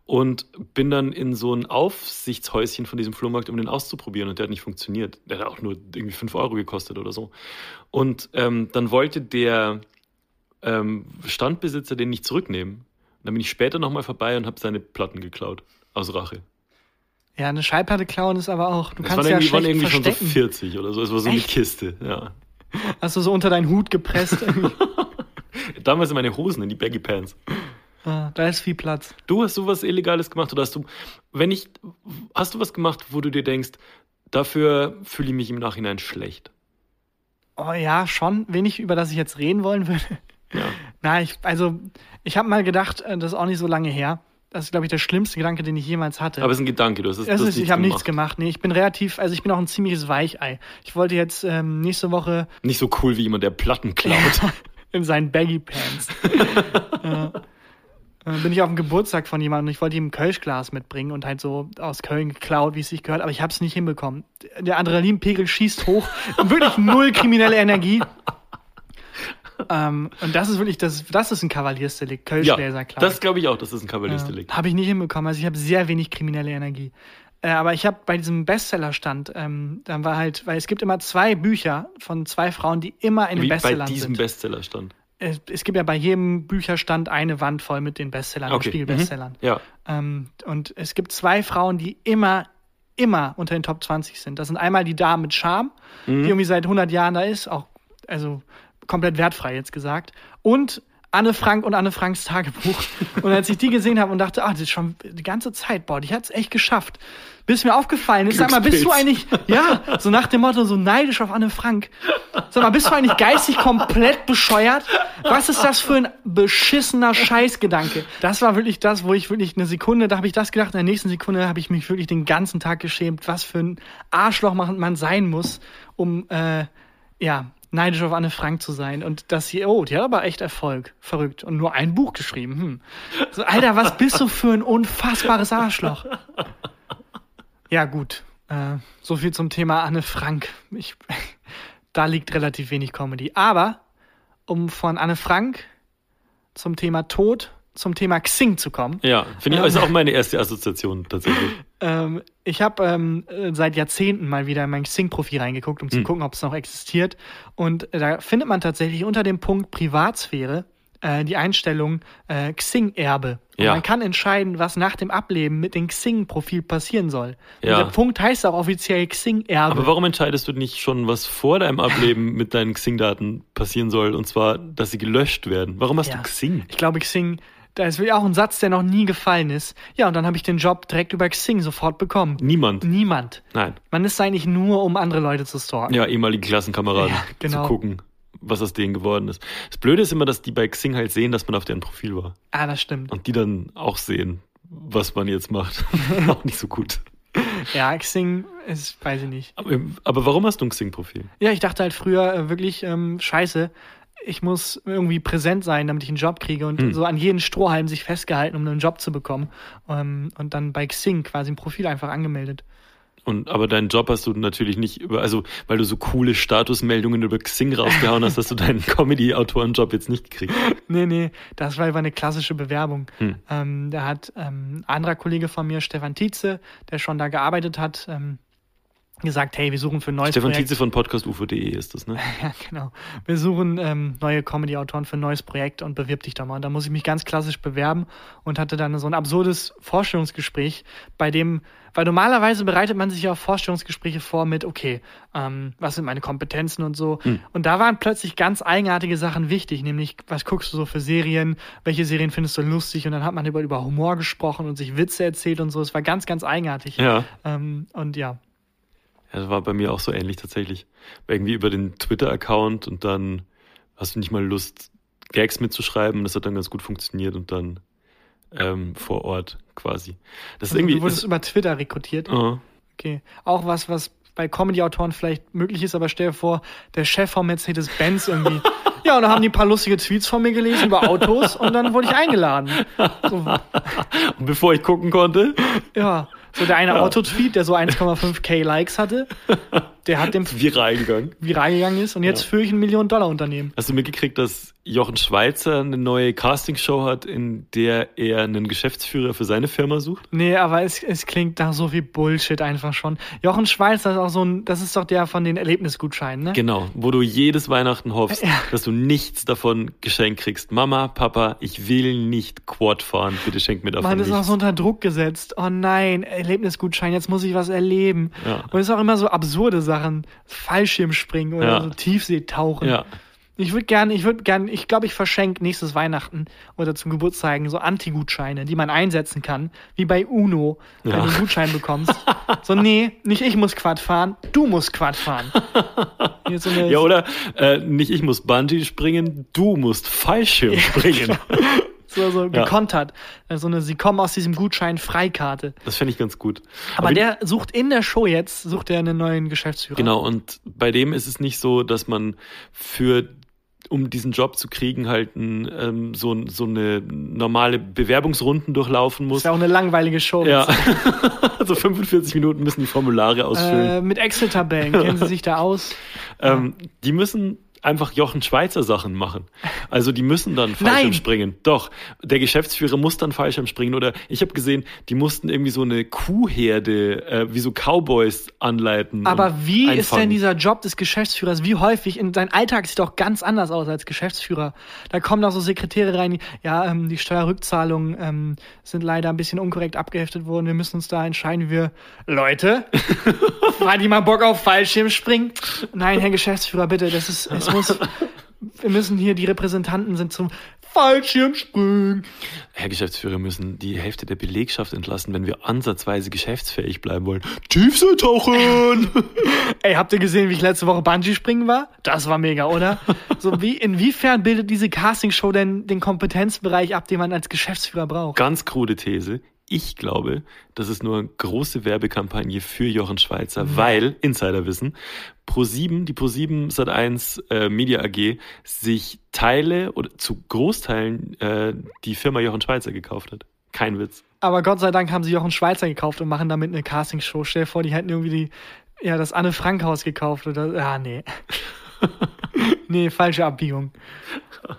und bin dann in so ein Aufsichtshäuschen von diesem Flohmarkt, um den auszuprobieren und der hat nicht funktioniert. Der hat auch nur irgendwie 5 Euro gekostet oder so. Und ähm, dann wollte der ähm, Standbesitzer den nicht zurücknehmen. Und dann bin ich später nochmal vorbei und habe seine Platten geklaut. Aus Rache. Ja, eine Schallplatte klauen ist aber auch, du Es kannst ja irgendwie, waren schlecht irgendwie schon so verstecken. 40 oder so. Es war so Echt? eine Kiste, ja. Hast du so unter deinen Hut gepresst. Damals in meine Hosen, in die Baggy Pants. Ah, da ist viel Platz. Du hast du was Illegales gemacht oder hast du, wenn ich, hast du was gemacht, wo du dir denkst, dafür fühle ich mich im Nachhinein schlecht? Oh ja, schon. Wenig, über das ich jetzt reden wollen würde. Ja. Na, ich, also, ich habe mal gedacht, äh, das ist auch nicht so lange her. Das ist, glaube ich, der schlimmste Gedanke, den ich jemals hatte. Aber es ist ein Gedanke, du hast es Das ist, ich habe nichts gemacht. Nee, ich bin relativ, also ich bin auch ein ziemliches Weichei. Ich wollte jetzt ähm, nächste Woche Nicht so cool wie jemand, der Platten klaut. in seinen Baggy Pants. äh, äh, bin ich auf dem Geburtstag von jemandem und ich wollte ihm ein Kölschglas mitbringen und halt so aus Köln geklaut, wie es sich gehört, aber ich habe es nicht hinbekommen. Der Adrenalinpegel schießt hoch, wirklich null kriminelle Energie. ähm, und das ist wirklich, das, das ist ein Kavaliersdelikt, ja, Kölschgläser klauen. das glaube ich auch, das ist ein Kavaliersdelikt. Habe ich nicht hinbekommen. Also ich habe sehr wenig kriminelle Energie. Äh, aber ich habe bei diesem Bestsellerstand, ähm, dann war halt, weil es gibt immer zwei Bücher von zwei Frauen, die immer in den Wie bei Bestsellern diesem sind. Es, es gibt ja bei jedem Bücherstand eine Wand voll mit den Bestsellern, Okay. Spiegelbestsellern. Ja. Ähm, und es gibt zwei Frauen, die immer, immer unter den Top 20 sind. Das sind einmal die Dame mit Charme, Mhm. die irgendwie seit 100 Jahren da ist, auch, also komplett wertfrei jetzt gesagt. Und Anne Frank und Anne Franks Tagebuch. Und als ich die gesehen habe und dachte, ah, das ist schon die ganze Zeit, boah, die hat es echt geschafft. Bis mir aufgefallen ist, sag mal, bist du eigentlich, ja, so nach dem Motto, so neidisch auf Anne Frank. Sag mal, bist du eigentlich geistig komplett bescheuert? Was ist das für ein beschissener Scheißgedanke? Das war wirklich das, wo ich wirklich eine Sekunde, da habe ich das gedacht, in der nächsten Sekunde habe ich mich wirklich den ganzen Tag geschämt, was für ein Arschloch man sein muss, um, äh, ja, neidisch auf Anne Frank zu sein. Und das hier, oh, die hat aber echt Erfolg. Verrückt. Und nur ein Buch geschrieben. Hm. So, Alter, was bist du für ein unfassbares Arschloch? Ja, gut. Äh, so viel zum Thema Anne Frank. Ich, da liegt relativ wenig Comedy. Aber um von Anne Frank zum Thema Tod, zum Thema Xing zu kommen. Ja, finde ich, Ähm. ist auch meine erste Assoziation tatsächlich. Ähm, ich habe ähm, äh, seit Jahrzehnten mal wieder in mein Xing-Profil reingeguckt, um zu gucken, ob es noch existiert. Und äh, da findet man tatsächlich unter dem Punkt Privatsphäre äh, die Einstellung äh, Xing-Erbe. Ja. man kann entscheiden, was nach dem Ableben mit dem Xing-Profil passieren soll. Ja. Und der Punkt heißt auch offiziell Xing-Erbe. Aber warum entscheidest du nicht schon, was vor deinem Ableben mit deinen Xing-Daten passieren soll? Und zwar, dass sie gelöscht werden. Warum hast Ja. du Xing? Ich glaube, Xing, da ist wirklich auch ein Satz, der noch nie gefallen ist. Ja, und dann habe ich den Job direkt über Xing sofort bekommen. Niemand. Niemand. Nein. Man ist eigentlich nur, um andere Leute zu stalken. Ja, ehemalige Klassenkameraden Ja, genau. zu gucken, was aus denen geworden ist. Das Blöde ist immer, dass die bei Xing halt sehen, dass man auf deren Profil war. Ah, das stimmt. Und die dann auch sehen, was man jetzt macht. auch nicht so gut. Ja, Xing ist, weiß ich nicht. Aber, aber warum hast du ein Xing-Profil? Ja, ich dachte halt früher äh, wirklich, ähm, scheiße, ich muss irgendwie präsent sein, damit ich einen Job kriege und so an jeden Strohhalm sich festgehalten, um einen Job zu bekommen. Ähm, und dann bei Xing quasi ein Profil einfach angemeldet. Und, aber deinen Job hast du natürlich nicht über, also weil du so coole Statusmeldungen über Xing rausgehauen hast, hast du deinen Comedy-Autorenjob jetzt nicht gekriegt. Nee, nee, das war über eine klassische Bewerbung. Hm. Ähm, da hat ähm, ein anderer Kollege von mir, Stefan Tietze, der schon da gearbeitet hat, ähm, gesagt, hey, wir suchen für ein neues Stefan Projekt. Tietze von podcastufo.de ist das, ne? Ja, genau. Wir suchen ähm, neue Comedy-Autoren für ein neues Projekt und bewirb dich da mal. Und da muss ich mich ganz klassisch bewerben und hatte dann so ein absurdes Vorstellungsgespräch, bei dem, weil normalerweise bereitet man sich ja auf Vorstellungsgespräche vor mit, okay, ähm, was sind meine Kompetenzen und so. Und da waren plötzlich ganz eigenartige Sachen wichtig, nämlich, was guckst du so für Serien, welche Serien findest du lustig und dann hat man über, über Humor gesprochen und sich Witze erzählt und so. Es war ganz, ganz eigenartig. Ja. Ähm, und ja. Das war bei mir auch so ähnlich tatsächlich. Irgendwie über den Twitter-Account und dann hast du nicht mal Lust, Gags mitzuschreiben. Das hat dann ganz gut funktioniert und dann ähm, vor Ort quasi. Das Also, irgendwie. du wurdest Ist, über Twitter rekrutiert. oh, Okay. Auch was, was bei Comedy-Autoren vielleicht möglich ist, aber stell dir vor, der Chef von Mercedes-Benz irgendwie. ja, und dann haben die ein paar lustige Tweets von mir gelesen über Autos und dann wurde ich eingeladen. So, und bevor ich gucken konnte, ja. So der eine Autotweet, der so 1,5k Likes hatte, der hat dem viral gegangen. viral gegangen ist und jetzt führe ich ein Millionen-Dollar-Unternehmen. Hast du mitgekriegt, dass Jochen Schweizer eine neue Castingshow hat, in der er einen Geschäftsführer für seine Firma sucht? Nee, aber es, es klingt nach so viel Bullshit einfach schon. Jochen Schweizer ist auch so ein, das ist doch der von den Erlebnisgutscheinen, ne? Genau, wo du jedes Weihnachten hoffst, Ja. dass du nichts davon geschenkt kriegst. Mama, Papa, ich will nicht Quad fahren, bitte schenk mir davon Man ist auch nichts. so unter Druck gesetzt. Oh nein, Erlebnisgutschein, jetzt muss ich was erleben. Ja. Und es ist auch immer so absurde Sachen. Fallschirmspringen oder Ja. so Tiefseetauchen. Ja, Ich würde gerne, ich würde gerne, ich glaube, ich verschenke nächstes Weihnachten oder zum Geburtstagen so Anti-Gutscheine, die man einsetzen kann, wie bei Uno, wenn Ja. du einen Gutschein bekommst. so, nee, nicht ich muss Quad fahren, du musst Quad fahren. So ja oder äh, nicht ich muss Bungee springen, du musst Fallschirm springen. So, so Ja. gekontert. So eine, sie kommen aus diesem Gutschein Freikarte. Das fände ich ganz gut. Aber, wie- der sucht in der Show jetzt, sucht er einen neuen Geschäftsführer. Genau, und bei dem ist es nicht so, dass man für um diesen Job zu kriegen, halt ein, ähm, so, so eine normale Bewerbungsrunden durchlaufen Ist muss. ja auch eine langweilige Show. Ja, also 45 Minuten müssen die Formulare ausfüllen. Äh, mit Excel-Tabellen. Kennen Sie sich da aus? Ähm, die müssen einfach Jochen Schweizer Sachen machen. Also die müssen dann Nein. Fallschirm springen. Doch, der Geschäftsführer muss dann Fallschirm springen. Oder ich habe gesehen, die mussten irgendwie so eine Kuhherde, äh, wie so Cowboys anleiten. Aber wie ist denn einfangen. dieser Job des Geschäftsführers? Wie häufig? In sein Alltag sieht doch ganz anders aus als Geschäftsführer. Da kommen doch so Sekretäre rein, die, ja, ähm, die Steuerrückzahlungen ähm, sind leider ein bisschen unkorrekt abgeheftet worden. Wir müssen uns da entscheiden, wie wir Leute, hat jemand Bock auf Fallschirmspringen? Nein, Herr Geschäftsführer, bitte, das ist, es muss, wir müssen hier, die Repräsentanten sind zum Fallschirmspringen. Herr Geschäftsführer, müssen die Hälfte der Belegschaft entlassen, wenn wir ansatzweise geschäftsfähig bleiben wollen. Tiefseetauchen! Ey, habt ihr gesehen, wie ich letzte Woche Bungee springen war? Das war mega, oder? So wie inwiefern bildet diese Castingshow denn den Kompetenzbereich ab, den man als Geschäftsführer braucht? Ganz krude These. Ich glaube, das ist nur eine große Werbekampagne für Jochen Schweizer, weil, Insiderwissen, Pro7, die Pro7 Sat1 äh, Media AG sich Teile oder zu Großteilen äh, die Firma Jochen Schweizer gekauft hat. Kein Witz. Aber Gott sei Dank haben sie Jochen Schweizer gekauft und machen damit eine Castingshow. Stell dir vor, die hätten irgendwie die, ja, das Anne Frank Haus gekauft oder, ja, nee. nee, falsche Abbiegung.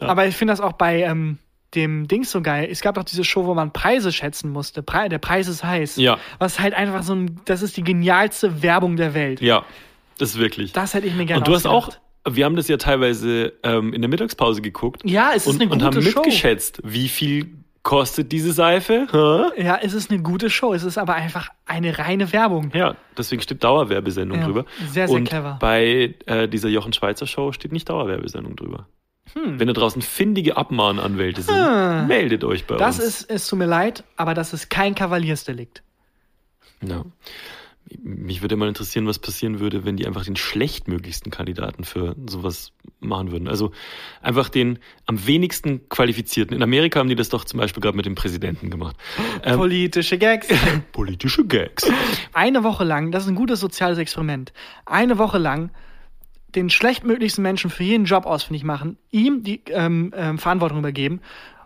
Ja. Aber ich finde das auch bei ähm, dem Dings so geil. Es gab doch diese Show, wo man Preise schätzen musste. Pre der Preis ist heiß. Ja. Was halt einfach so ein, das ist die genialste Werbung der Welt. Ja, das ist wirklich. Das hätte ich mir gerne und du hast auch, wir haben das ja teilweise ähm, in der Mittagspause geguckt. Ja, es ist und, eine und gute haben Show. mitgeschätzt, wie viel kostet diese Seife? Hä? Ja, es ist eine gute Show. Es ist aber einfach eine reine Werbung. Ja, deswegen steht Dauerwerbesendung Ja, drüber. sehr, sehr und clever. bei äh, dieser Jochen Schweizer Show steht nicht Dauerwerbesendung drüber. Hm. Wenn da draußen findige Abmahnanwälte sind, meldet euch bei Das uns. ist, es tut mir leid, aber das ist kein Kavaliersdelikt. Ja. Mich würde mal interessieren, was passieren würde, wenn die einfach den schlechtmöglichsten Kandidaten für sowas machen würden. Also einfach den am wenigsten qualifizierten. In Amerika haben die das doch zum Beispiel gerade mit dem Präsidenten gemacht. Ähm, Politische Gags. politische Gags. Eine Woche lang, das ist ein gutes soziales Experiment. Eine Woche lang den schlechtmöglichsten Menschen für jeden Job ausfindig machen, ihm die ähm, ähm, Verantwortung übergeben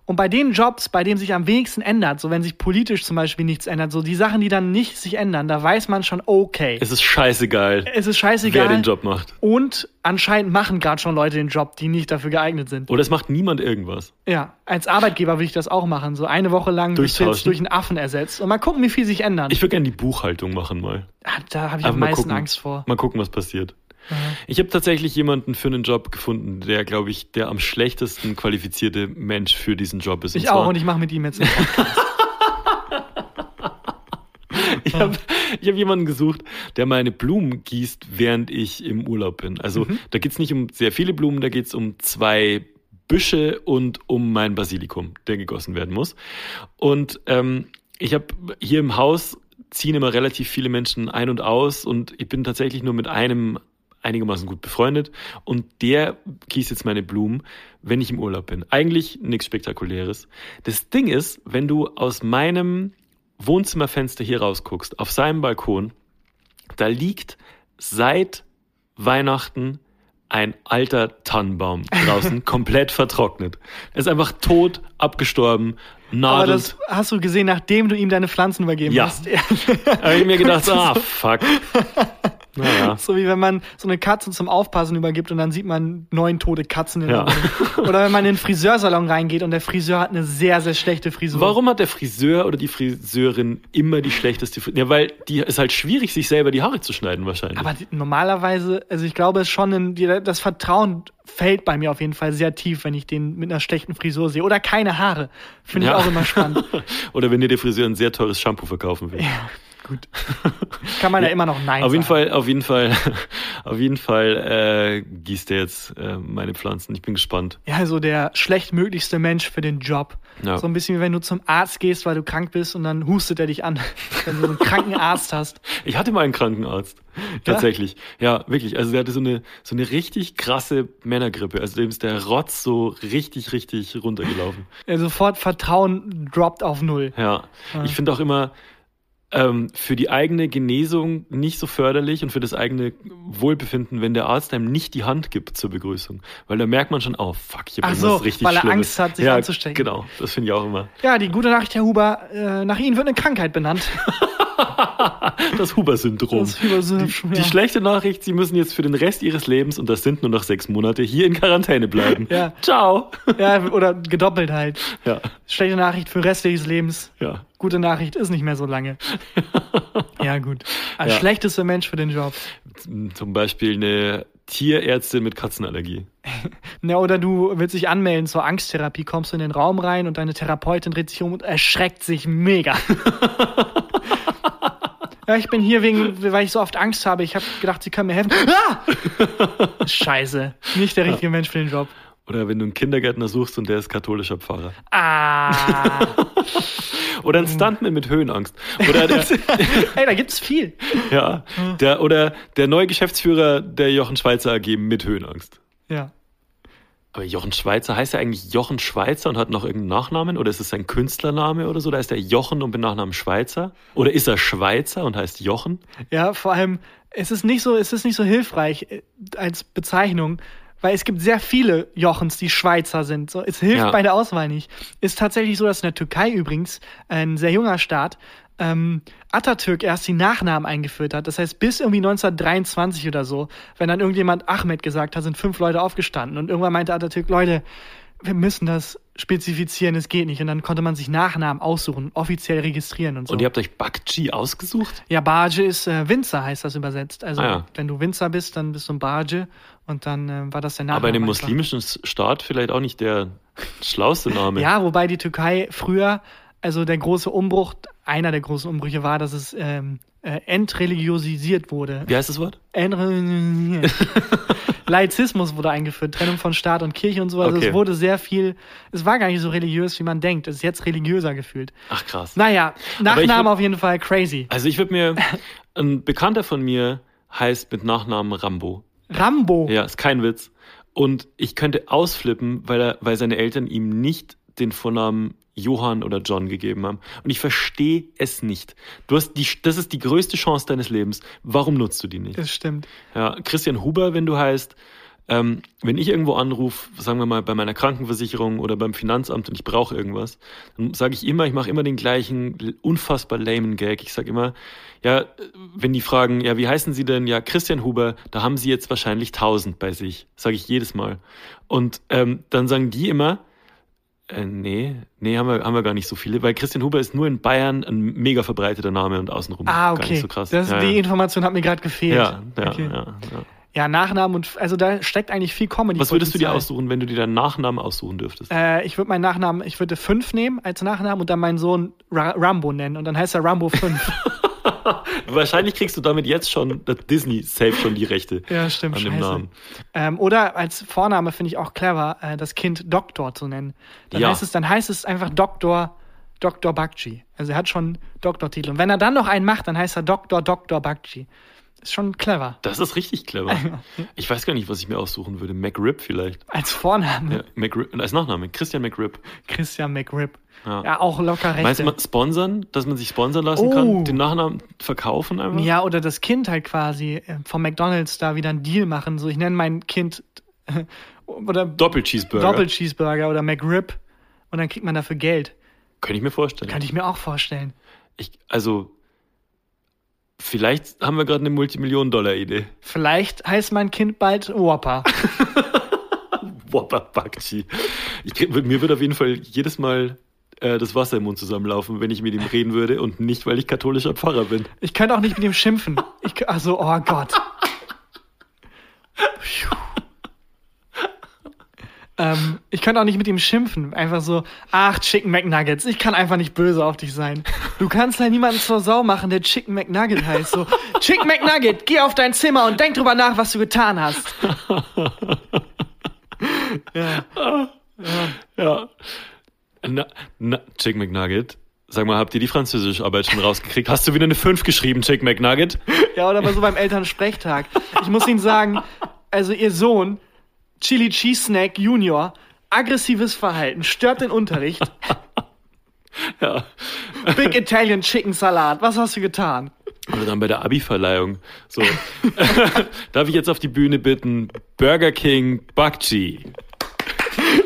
Und bei den Jobs, bei denen sich am wenigsten ändert, so wenn sich politisch zum Beispiel nichts ändert, so die Sachen, die dann nicht sich ändern, da weiß man schon, okay, Es ist scheißegal, es ist scheißegal. wer den Job macht. Und anscheinend machen gerade schon Leute den Job, die nicht dafür geeignet sind. Oder es macht niemand irgendwas. Ja, als Arbeitgeber würde ich das auch machen. So eine Woche lang durch einen Affen ersetzt. Und mal gucken, wie viel sich ändern. Ich würde gerne die Buchhaltung machen mal. Ah, da habe ich am Aber mal meisten gucken. Angst vor. Mal gucken, was passiert. Ich habe tatsächlich jemanden für einen Job gefunden, der, glaube ich, der am schlechtesten qualifizierte Mensch für diesen Job ist. Ich auch und ich mache mit ihm jetzt einen Podcast. Ich habe ich hab jemanden gesucht, der meine Blumen gießt, während ich im Urlaub bin. Also Mhm. da geht's nicht um sehr viele Blumen, da geht's um zwei Büsche und um mein Basilikum, der gegossen werden muss. Und ähm, ich habe hier im Haus ziehen immer relativ viele Menschen ein und aus und ich bin tatsächlich nur mit einem einigermaßen gut befreundet und der gießt jetzt meine Blumen, wenn ich im Urlaub bin. Eigentlich nichts Spektakuläres. Das Ding ist, wenn du aus meinem Wohnzimmerfenster hier rausguckst, auf seinem Balkon, da liegt seit Weihnachten ein alter Tannenbaum draußen, komplett vertrocknet. Er ist einfach tot, abgestorben, Aber nadelt. das hast du gesehen, nachdem du ihm deine Pflanzen übergeben Ja. hast. Da habe ich mir gedacht, ah, fuck. Naja. So wie wenn man so eine Katze zum Aufpassen übergibt und dann sieht man neun tote Katzen in Ja. der Wohnung. Oder wenn man in den Friseursalon reingeht und der Friseur hat eine sehr, sehr schlechte Frisur. Warum hat der Friseur oder die Friseurin immer die schlechteste Frisur? Ja, weil die ist halt schwierig, sich selber die Haare zu schneiden wahrscheinlich. Aber die, normalerweise, also ich glaube, schon ein, die, das Vertrauen fällt bei mir auf jeden Fall sehr tief, wenn ich den mit einer schlechten Frisur sehe. Oder keine Haare. Finde ich Ja. auch immer spannend. Oder wenn dir der Friseur ein sehr teures Shampoo verkaufen will. Gut. Kann man ja, immer noch Nein Auf jeden sagen. Fall, auf jeden Fall, auf jeden Fall äh, gießt er jetzt äh, meine Pflanzen. Ich bin gespannt. Ja, so der schlechtmöglichste Mensch für den Job. Ja. So ein bisschen wie wenn du zum Arzt gehst, weil du krank bist und dann hustet er dich an, wenn du einen kranken Arzt hast. Ich hatte mal einen Krankenarzt. Tatsächlich. Ja, wirklich. Also der hatte so eine, so eine richtig krasse Männergrippe. Also dem ist der Rotz so richtig, richtig runtergelaufen. Ja, sofort Vertrauen droppt auf Null. Ja. Ich finde auch immer, ähm, für die eigene Genesung nicht so förderlich und für das eigene Wohlbefinden, wenn der Arzt einem nicht die Hand gibt zur Begrüßung. Weil da merkt man schon, oh fuck, ich habe so, richtig weil er Schlimmes. Angst hat, sich ja, anzustecken. Genau, das finde ich auch immer. Ja, die gute Nachricht, Herr Huber, äh, nach Ihnen wird eine Krankheit benannt. Das Huber-Syndrom. Das Huber-Syndrom, die, die ja. schlechte Nachricht, Sie müssen jetzt für den Rest Ihres Lebens, und das sind nur noch sechs Monate, hier in Quarantäne bleiben. Ja. Ciao. Ja, oder gedoppelt halt. Ja, Schlechte Nachricht für den Rest des Lebens. ja. Gute Nachricht ist nicht mehr so lange. ja, gut. Als Ja. schlechtester Mensch für den Job. Zum Beispiel eine Tierärztin mit Katzenallergie. Ja, oder du willst dich anmelden zur Angsttherapie, kommst du in den Raum rein und deine Therapeutin dreht sich um und erschreckt sich mega. ja, ich bin hier wegen, weil ich so oft Angst habe. Ich habe gedacht, sie können mir helfen. Ah! Scheiße. Nicht der richtige Mensch für den Job. Oder wenn du einen Kindergärtner suchst und der ist katholischer Pfarrer. Ah. Oder ein Stuntman mit Höhenangst. Oder der, Ey, da gibt's viel. ja, der, oder der neue Geschäftsführer der Jochen Schweizer AG mit Höhenangst. Ja. Aber Jochen Schweizer heißt er eigentlich Jochen Schweizer und hat noch irgendeinen Nachnamen? Oder ist es sein Künstlername oder so? Da ist er Jochen und mit Nachnamen Schweizer? Oder ist er Schweizer und heißt Jochen? Ja, vor allem, es ist nicht so, es ist nicht so hilfreich äh, als Bezeichnung, weil es gibt sehr viele Jochens, die Schweizer sind. So, es hilft Ja. bei der Auswahl nicht. Ist tatsächlich so, dass in der Türkei übrigens, ein sehr junger Staat, ähm, Atatürk erst die Nachnamen eingeführt hat. Das heißt, bis irgendwie 1923 oder so, wenn dann irgendjemand Ahmed gesagt hat, sind fünf Leute aufgestanden. Und irgendwann meinte Atatürk, Leute, wir müssen das spezifizieren, es geht nicht. Und dann konnte man sich Nachnamen aussuchen, offiziell registrieren und so. Und ihr habt euch Bakchi ausgesucht? Ja, Barge ist äh, Winzer, heißt das übersetzt. Also, Ah, ja. wenn du Winzer bist, dann bist du ein Barge und dann äh, war das der Name. Aber in dem muslimischen Staat vielleicht auch nicht der schlauste Name. Ja, wobei die Türkei früher, also der große Umbruch, einer der großen Umbrüche war, dass es ähm, äh, entreligiosisiert wurde. Wie heißt das Wort? Entre Laizismus wurde eingeführt, Trennung von Staat und Kirche und so. Also Okay. es wurde sehr viel, es war gar nicht so religiös, wie man denkt. Es ist jetzt religiöser gefühlt. Ach krass. Naja, ich Nachname würd- auf jeden Fall crazy. Also ich würde mir, ein Bekannter von mir heißt mit Nachnamen Rambo. Rambo. Ja, ist kein Witz. Und ich könnte ausflippen, weil er, weil seine Eltern ihm nicht den Vornamen Johann oder John gegeben haben. Und ich verstehe es nicht. Du hast die, das ist die größte Chance deines Lebens. Warum nutzt du die nicht? Das stimmt. Ja, Christian Huber, wenn du heißt, ähm, wenn ich irgendwo anrufe, sagen wir mal bei meiner Krankenversicherung oder beim Finanzamt und ich brauche irgendwas, dann sage ich immer, ich mache immer den gleichen unfassbar lamen Gag. Ich sage immer, ja, wenn die fragen, ja, wie heißen Sie denn? Ja, Christian Huber, da haben Sie jetzt wahrscheinlich 1000 bei sich. Sage ich jedes Mal. Und ähm, dann sagen die immer, äh, nee, nee, haben wir, haben wir gar nicht so viele, weil Christian Huber ist nur in Bayern ein mega verbreiteter Name und außenrum Ah, gar okay. nicht so krass. Das, ja, die ja. Information hat mir gerade gefehlt. Ja, ja, okay. ja, ja. Ja, Nachnamen und also da steckt eigentlich viel Comedy. Was würdest du dir aussuchen, wenn du dir deinen Nachnamen aussuchen dürftest? Äh, ich würde meinen Nachnamen, ich würde fünf nehmen als Nachnamen und dann meinen Sohn Ra Rambo nennen und dann heißt er Rambo 5. Wahrscheinlich kriegst du damit jetzt schon, dass Disney safe schon die Rechte ja, stimmt, an dem scheiße. Namen. Ähm, oder als Vorname finde ich auch clever, äh, das Kind Doktor zu nennen. Dann, Ja. heißt es, dann heißt es einfach Doktor, Doktor Bakchi. Also er hat schon Doktortitel. Und wenn er dann noch einen macht, dann heißt er Doktor, Doktor Bakchi. Ist schon clever. Das ist richtig clever. Ich weiß gar nicht, was ich mir aussuchen würde. McRib vielleicht. Als Vorname Ja, McRib, als Nachname. Christian McRib. Christian McRib. Ja. Ja, auch locker recht. Meinst du, sponsern, dass man sich sponsern lassen Oh. kann? Den Nachnamen verkaufen einfach? Ja, oder das Kind halt quasi äh, vom McDonalds da wieder einen Deal machen. So, ich nenne mein Kind oder Doppel-Cheeseburger. Doppel-Cheeseburger oder McRib und dann kriegt man dafür Geld. Könnte ich mir vorstellen. Kann ich mir auch vorstellen. Ich, also, vielleicht haben wir gerade eine Multimillionen-Dollar-Idee. Vielleicht heißt mein Kind bald Whopper. Whopper Bakchi. Mir würde auf jeden Fall jedes Mal äh, das Wasser im Mund zusammenlaufen, wenn ich mit ihm reden würde und nicht, weil ich katholischer Pfarrer bin. Ich könnte auch nicht mit ihm schimpfen. Ich, also, oh Gott. Ähm, ich könnte auch nicht mit ihm schimpfen. Einfach so, ach, Chicken McNuggets, ich kann einfach nicht böse auf dich sein. Du kannst halt niemanden zur Sau machen, der Chicken McNugget heißt. So, Chicken McNugget, geh auf dein Zimmer und denk drüber nach, was du getan hast. ja. Ja. Na, na, Chick McNugget. Sag mal, habt ihr die französische Arbeit schon rausgekriegt? Hast du wieder eine 5 geschrieben, Chick McNugget? Ja, oder mal so beim Elternsprechtag. Ich muss Ihnen sagen, also Ihr Sohn, Chili Cheese Snack Junior, aggressives Verhalten, stört den Unterricht. Ja. Big Italian Chicken Salat, was hast du getan? Oder dann bei der Abi-Verleihung. So. Darf ich jetzt auf die Bühne bitten? Burger King Bakchi.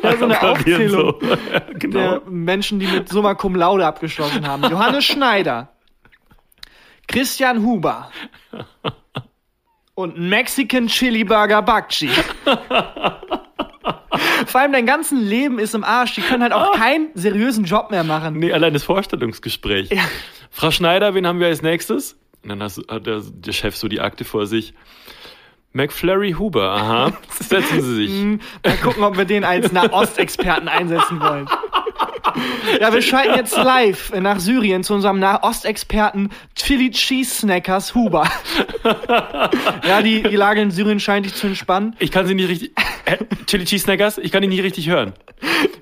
Ja, so eine Aufzählung so. Ja, genau. der Menschen, die mit Summa Cum Laude abgeschlossen haben. Johannes Schneider, Christian Huber und Mexican Chili Burger Bakchi. Vor allem dein ganzen Leben ist im Arsch. Die können halt auch keinen seriösen Job mehr machen. Nee, allein das Vorstellungsgespräch. Ja. Frau Schneider, wen haben wir als nächstes? Und dann hat der, der Chef so die Akte vor sich. McFlurry Huber, aha. Setzen Sie sich. Mal gucken, ob wir den als Nahostexperten einsetzen wollen. Ja, wir schalten jetzt live nach Syrien zu unserem Nahostexperten Chili Cheese Snackers Huber. Ja, die, die Lage in Syrien scheint dich zu entspannen. Ich kann Sie nicht richtig. Chili Cheese Snackers? Ich kann ihn nicht richtig hören.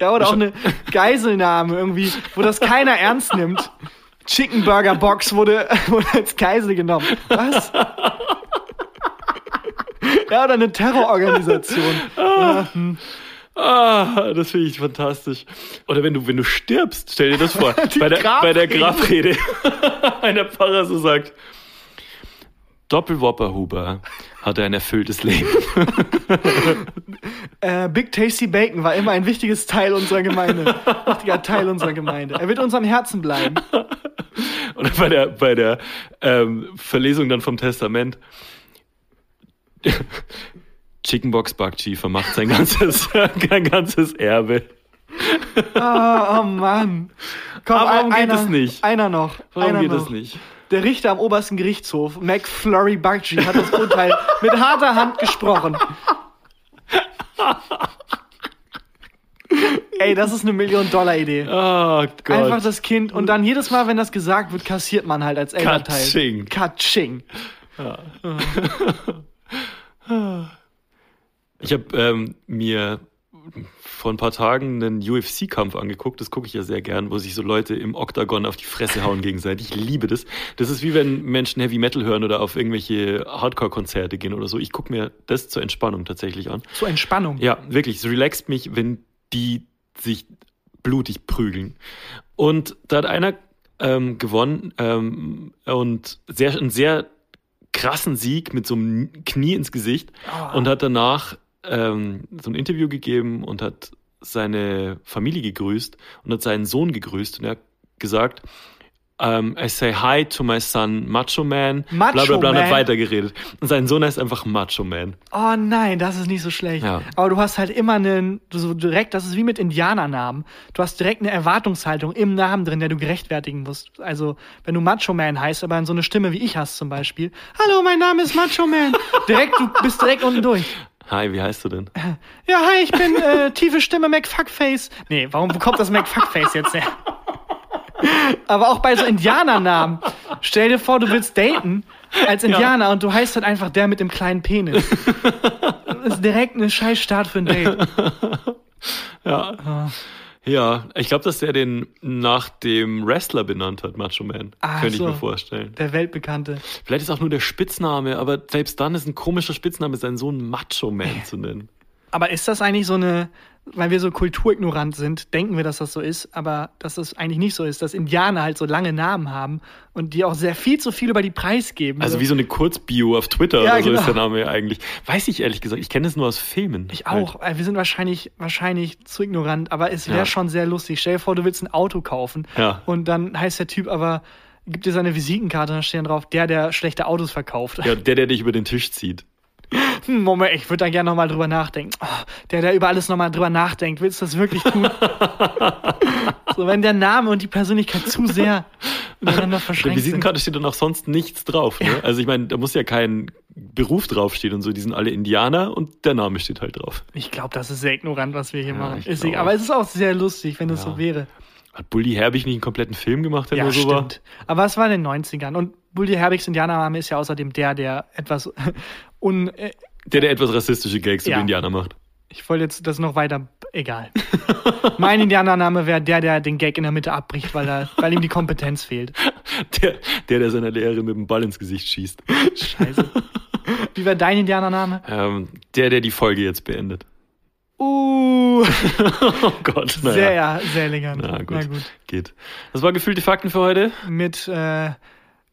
Ja, oder auch eine Geiselnahme irgendwie, wo das keiner ernst nimmt. Chicken Burger Box wurde, wurde als Geisel genommen. Was? Ja, oder eine Terrororganisation. Ja, hm. Ah, das finde ich fantastisch. Oder wenn du, wenn du stirbst, stell dir das vor. bei, der, bei der Grabrede. Grabrede. Einer Pfarrer so sagt, Doppelwopper Huber hatte ein erfülltes Leben. Äh, Big Tasty Bacon war immer ein wichtiges Teil unserer Gemeinde. Wichtiger Teil unserer Gemeinde. Er wird uns am Herzen bleiben. Und bei der, bei der ähm, Verlesung dann vom Testament. Chickenbox Bakchi vermacht sein ganzes, sein ganzes Erbe. Oh, oh Mann. Komm, Aber warum ein- geht es nicht? Einer noch. Warum einer geht noch. das nicht? Der Richter am obersten Gerichtshof, McFlurry Bakchi, hat das Urteil mit harter Hand gesprochen. Ey, das ist eine Million-Dollar-Idee. Oh Gott. Einfach das Kind und dann jedes Mal, wenn das gesagt wird, kassiert man halt als Elternteil. Katsching. Katsching. Ich habe ähm, mir vor ein paar Tagen einen UFC-Kampf angeguckt. Das gucke ich ja sehr gern, wo sich so Leute im Oktagon auf die Fresse hauen gegenseitig. Ich liebe das. Das ist wie wenn Menschen Heavy Metal hören oder auf irgendwelche Hardcore-Konzerte gehen oder so. Ich gucke mir das zur Entspannung tatsächlich an. Zur Entspannung. Ja, wirklich. Es relaxt mich, wenn die sich blutig prügeln. Und da hat einer ähm, gewonnen ähm, und sehr, einen sehr krassen Sieg mit so einem Knie ins Gesicht Ah. und hat danach ähm, so ein Interview gegeben und hat seine Familie gegrüßt und hat seinen Sohn gegrüßt und er hat gesagt, um, I say hi to my son Macho Man, Macho bla bla bla, und Man? hat weitergeredet. Und sein Sohn heißt einfach Macho Man. Oh nein, das ist nicht so schlecht. Ja. Aber du hast halt immer einen, du so direkt, das ist wie mit Indianernamen. Du hast direkt eine Erwartungshaltung im Namen drin, der du gerechtfertigen musst. Also, wenn du Macho Man heißt, aber in so eine Stimme wie ich hast zum Beispiel. Hallo, mein Name ist Macho Man. direkt, du bist direkt unten durch. Hi, wie heißt du denn? Ja, hi, ich bin äh, tiefe Stimme McFuckface. Nee, warum kommt das McFuckface jetzt her? Aber auch bei so Indianernamen. Stell dir vor, du willst daten als Indianer und du heißt halt einfach der mit dem kleinen Penis. Das ist direkt eine scheiß Start für ein Date. Ja. Ja, ich glaube, dass der den nach dem Wrestler benannt hat, Macho Man. Ach Könnte ich so. mir vorstellen. Der Weltbekannte. Vielleicht ist auch nur der Spitzname, aber selbst dann ist ein komischer Spitzname, seinen Sohn Macho Man zu nennen. Aber ist das eigentlich so eine, weil wir so kulturignorant sind, denken wir, dass das so ist, aber dass das eigentlich nicht so ist, dass Indianer halt so lange Namen haben und die auch sehr viel zu viel über die Preis geben. Also wie so eine Kurzbio auf Twitter Ja, oder so genau. ist der Name ja eigentlich. Weiß ich ehrlich gesagt, ich kenne es nur aus Filmen. Ich Halt. auch. Wir sind wahrscheinlich, wahrscheinlich zu ignorant, aber es wäre Ja. schon sehr lustig. Stell dir vor, du willst ein Auto kaufen Ja. und dann heißt der Typ aber, gibt dir seine Visitenkarte und da steht dann drauf, der, der schlechte Autos verkauft. Ja, der, der dich über den Tisch zieht. Hm, Moment, ich würde da gerne nochmal drüber nachdenken. Oh, der, der über alles nochmal drüber nachdenkt, willst du das wirklich tun? so, wenn der Name und die Persönlichkeit zu sehr miteinander verschränkt sind. Visitenkarte steht dann auch sonst nichts drauf. Ne? Also ich meine, da muss ja kein Beruf draufstehen und so. Die sind alle Indianer und der Name steht halt drauf. Ich glaube, das ist sehr ignorant, was wir hier Ja, machen. ich Ist egal. Aber es ist auch sehr lustig, wenn es Ja. so wäre. Hat Bully Herbig nicht einen kompletten Film gemacht, der Ja, nur so war? stimmt. Aber es war in den 90ern. Und Bully Herbigs Indianername ist ja außerdem der, der etwas un. Äh, Der, der etwas rassistische Gags Ja. über Indianer macht. ich wollte jetzt das noch weiter. Egal. mein Indianername wäre der, der den Gag in der Mitte abbricht, weil, er, weil ihm die Kompetenz fehlt. Der, der, der seiner Lehrerin mit dem Ball ins Gesicht schießt. Scheiße. Wie wäre dein Indianername? Ähm, der, der die Folge jetzt beendet. Uh, Oh Gott, naja. sehr, sehr elegant. Na gut, Na gut. geht. Das war gefühlte Fakten für heute. Mit äh,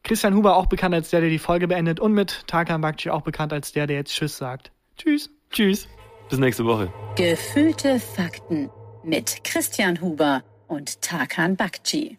Christian Huber auch bekannt als der, der die Folge beendet und mit Tarkan Bakci auch bekannt als der, der jetzt Tschüss sagt. Tschüss. Tschüss. Bis nächste Woche. Gefühlte Fakten mit Christian Huber und Tarkan Bakci.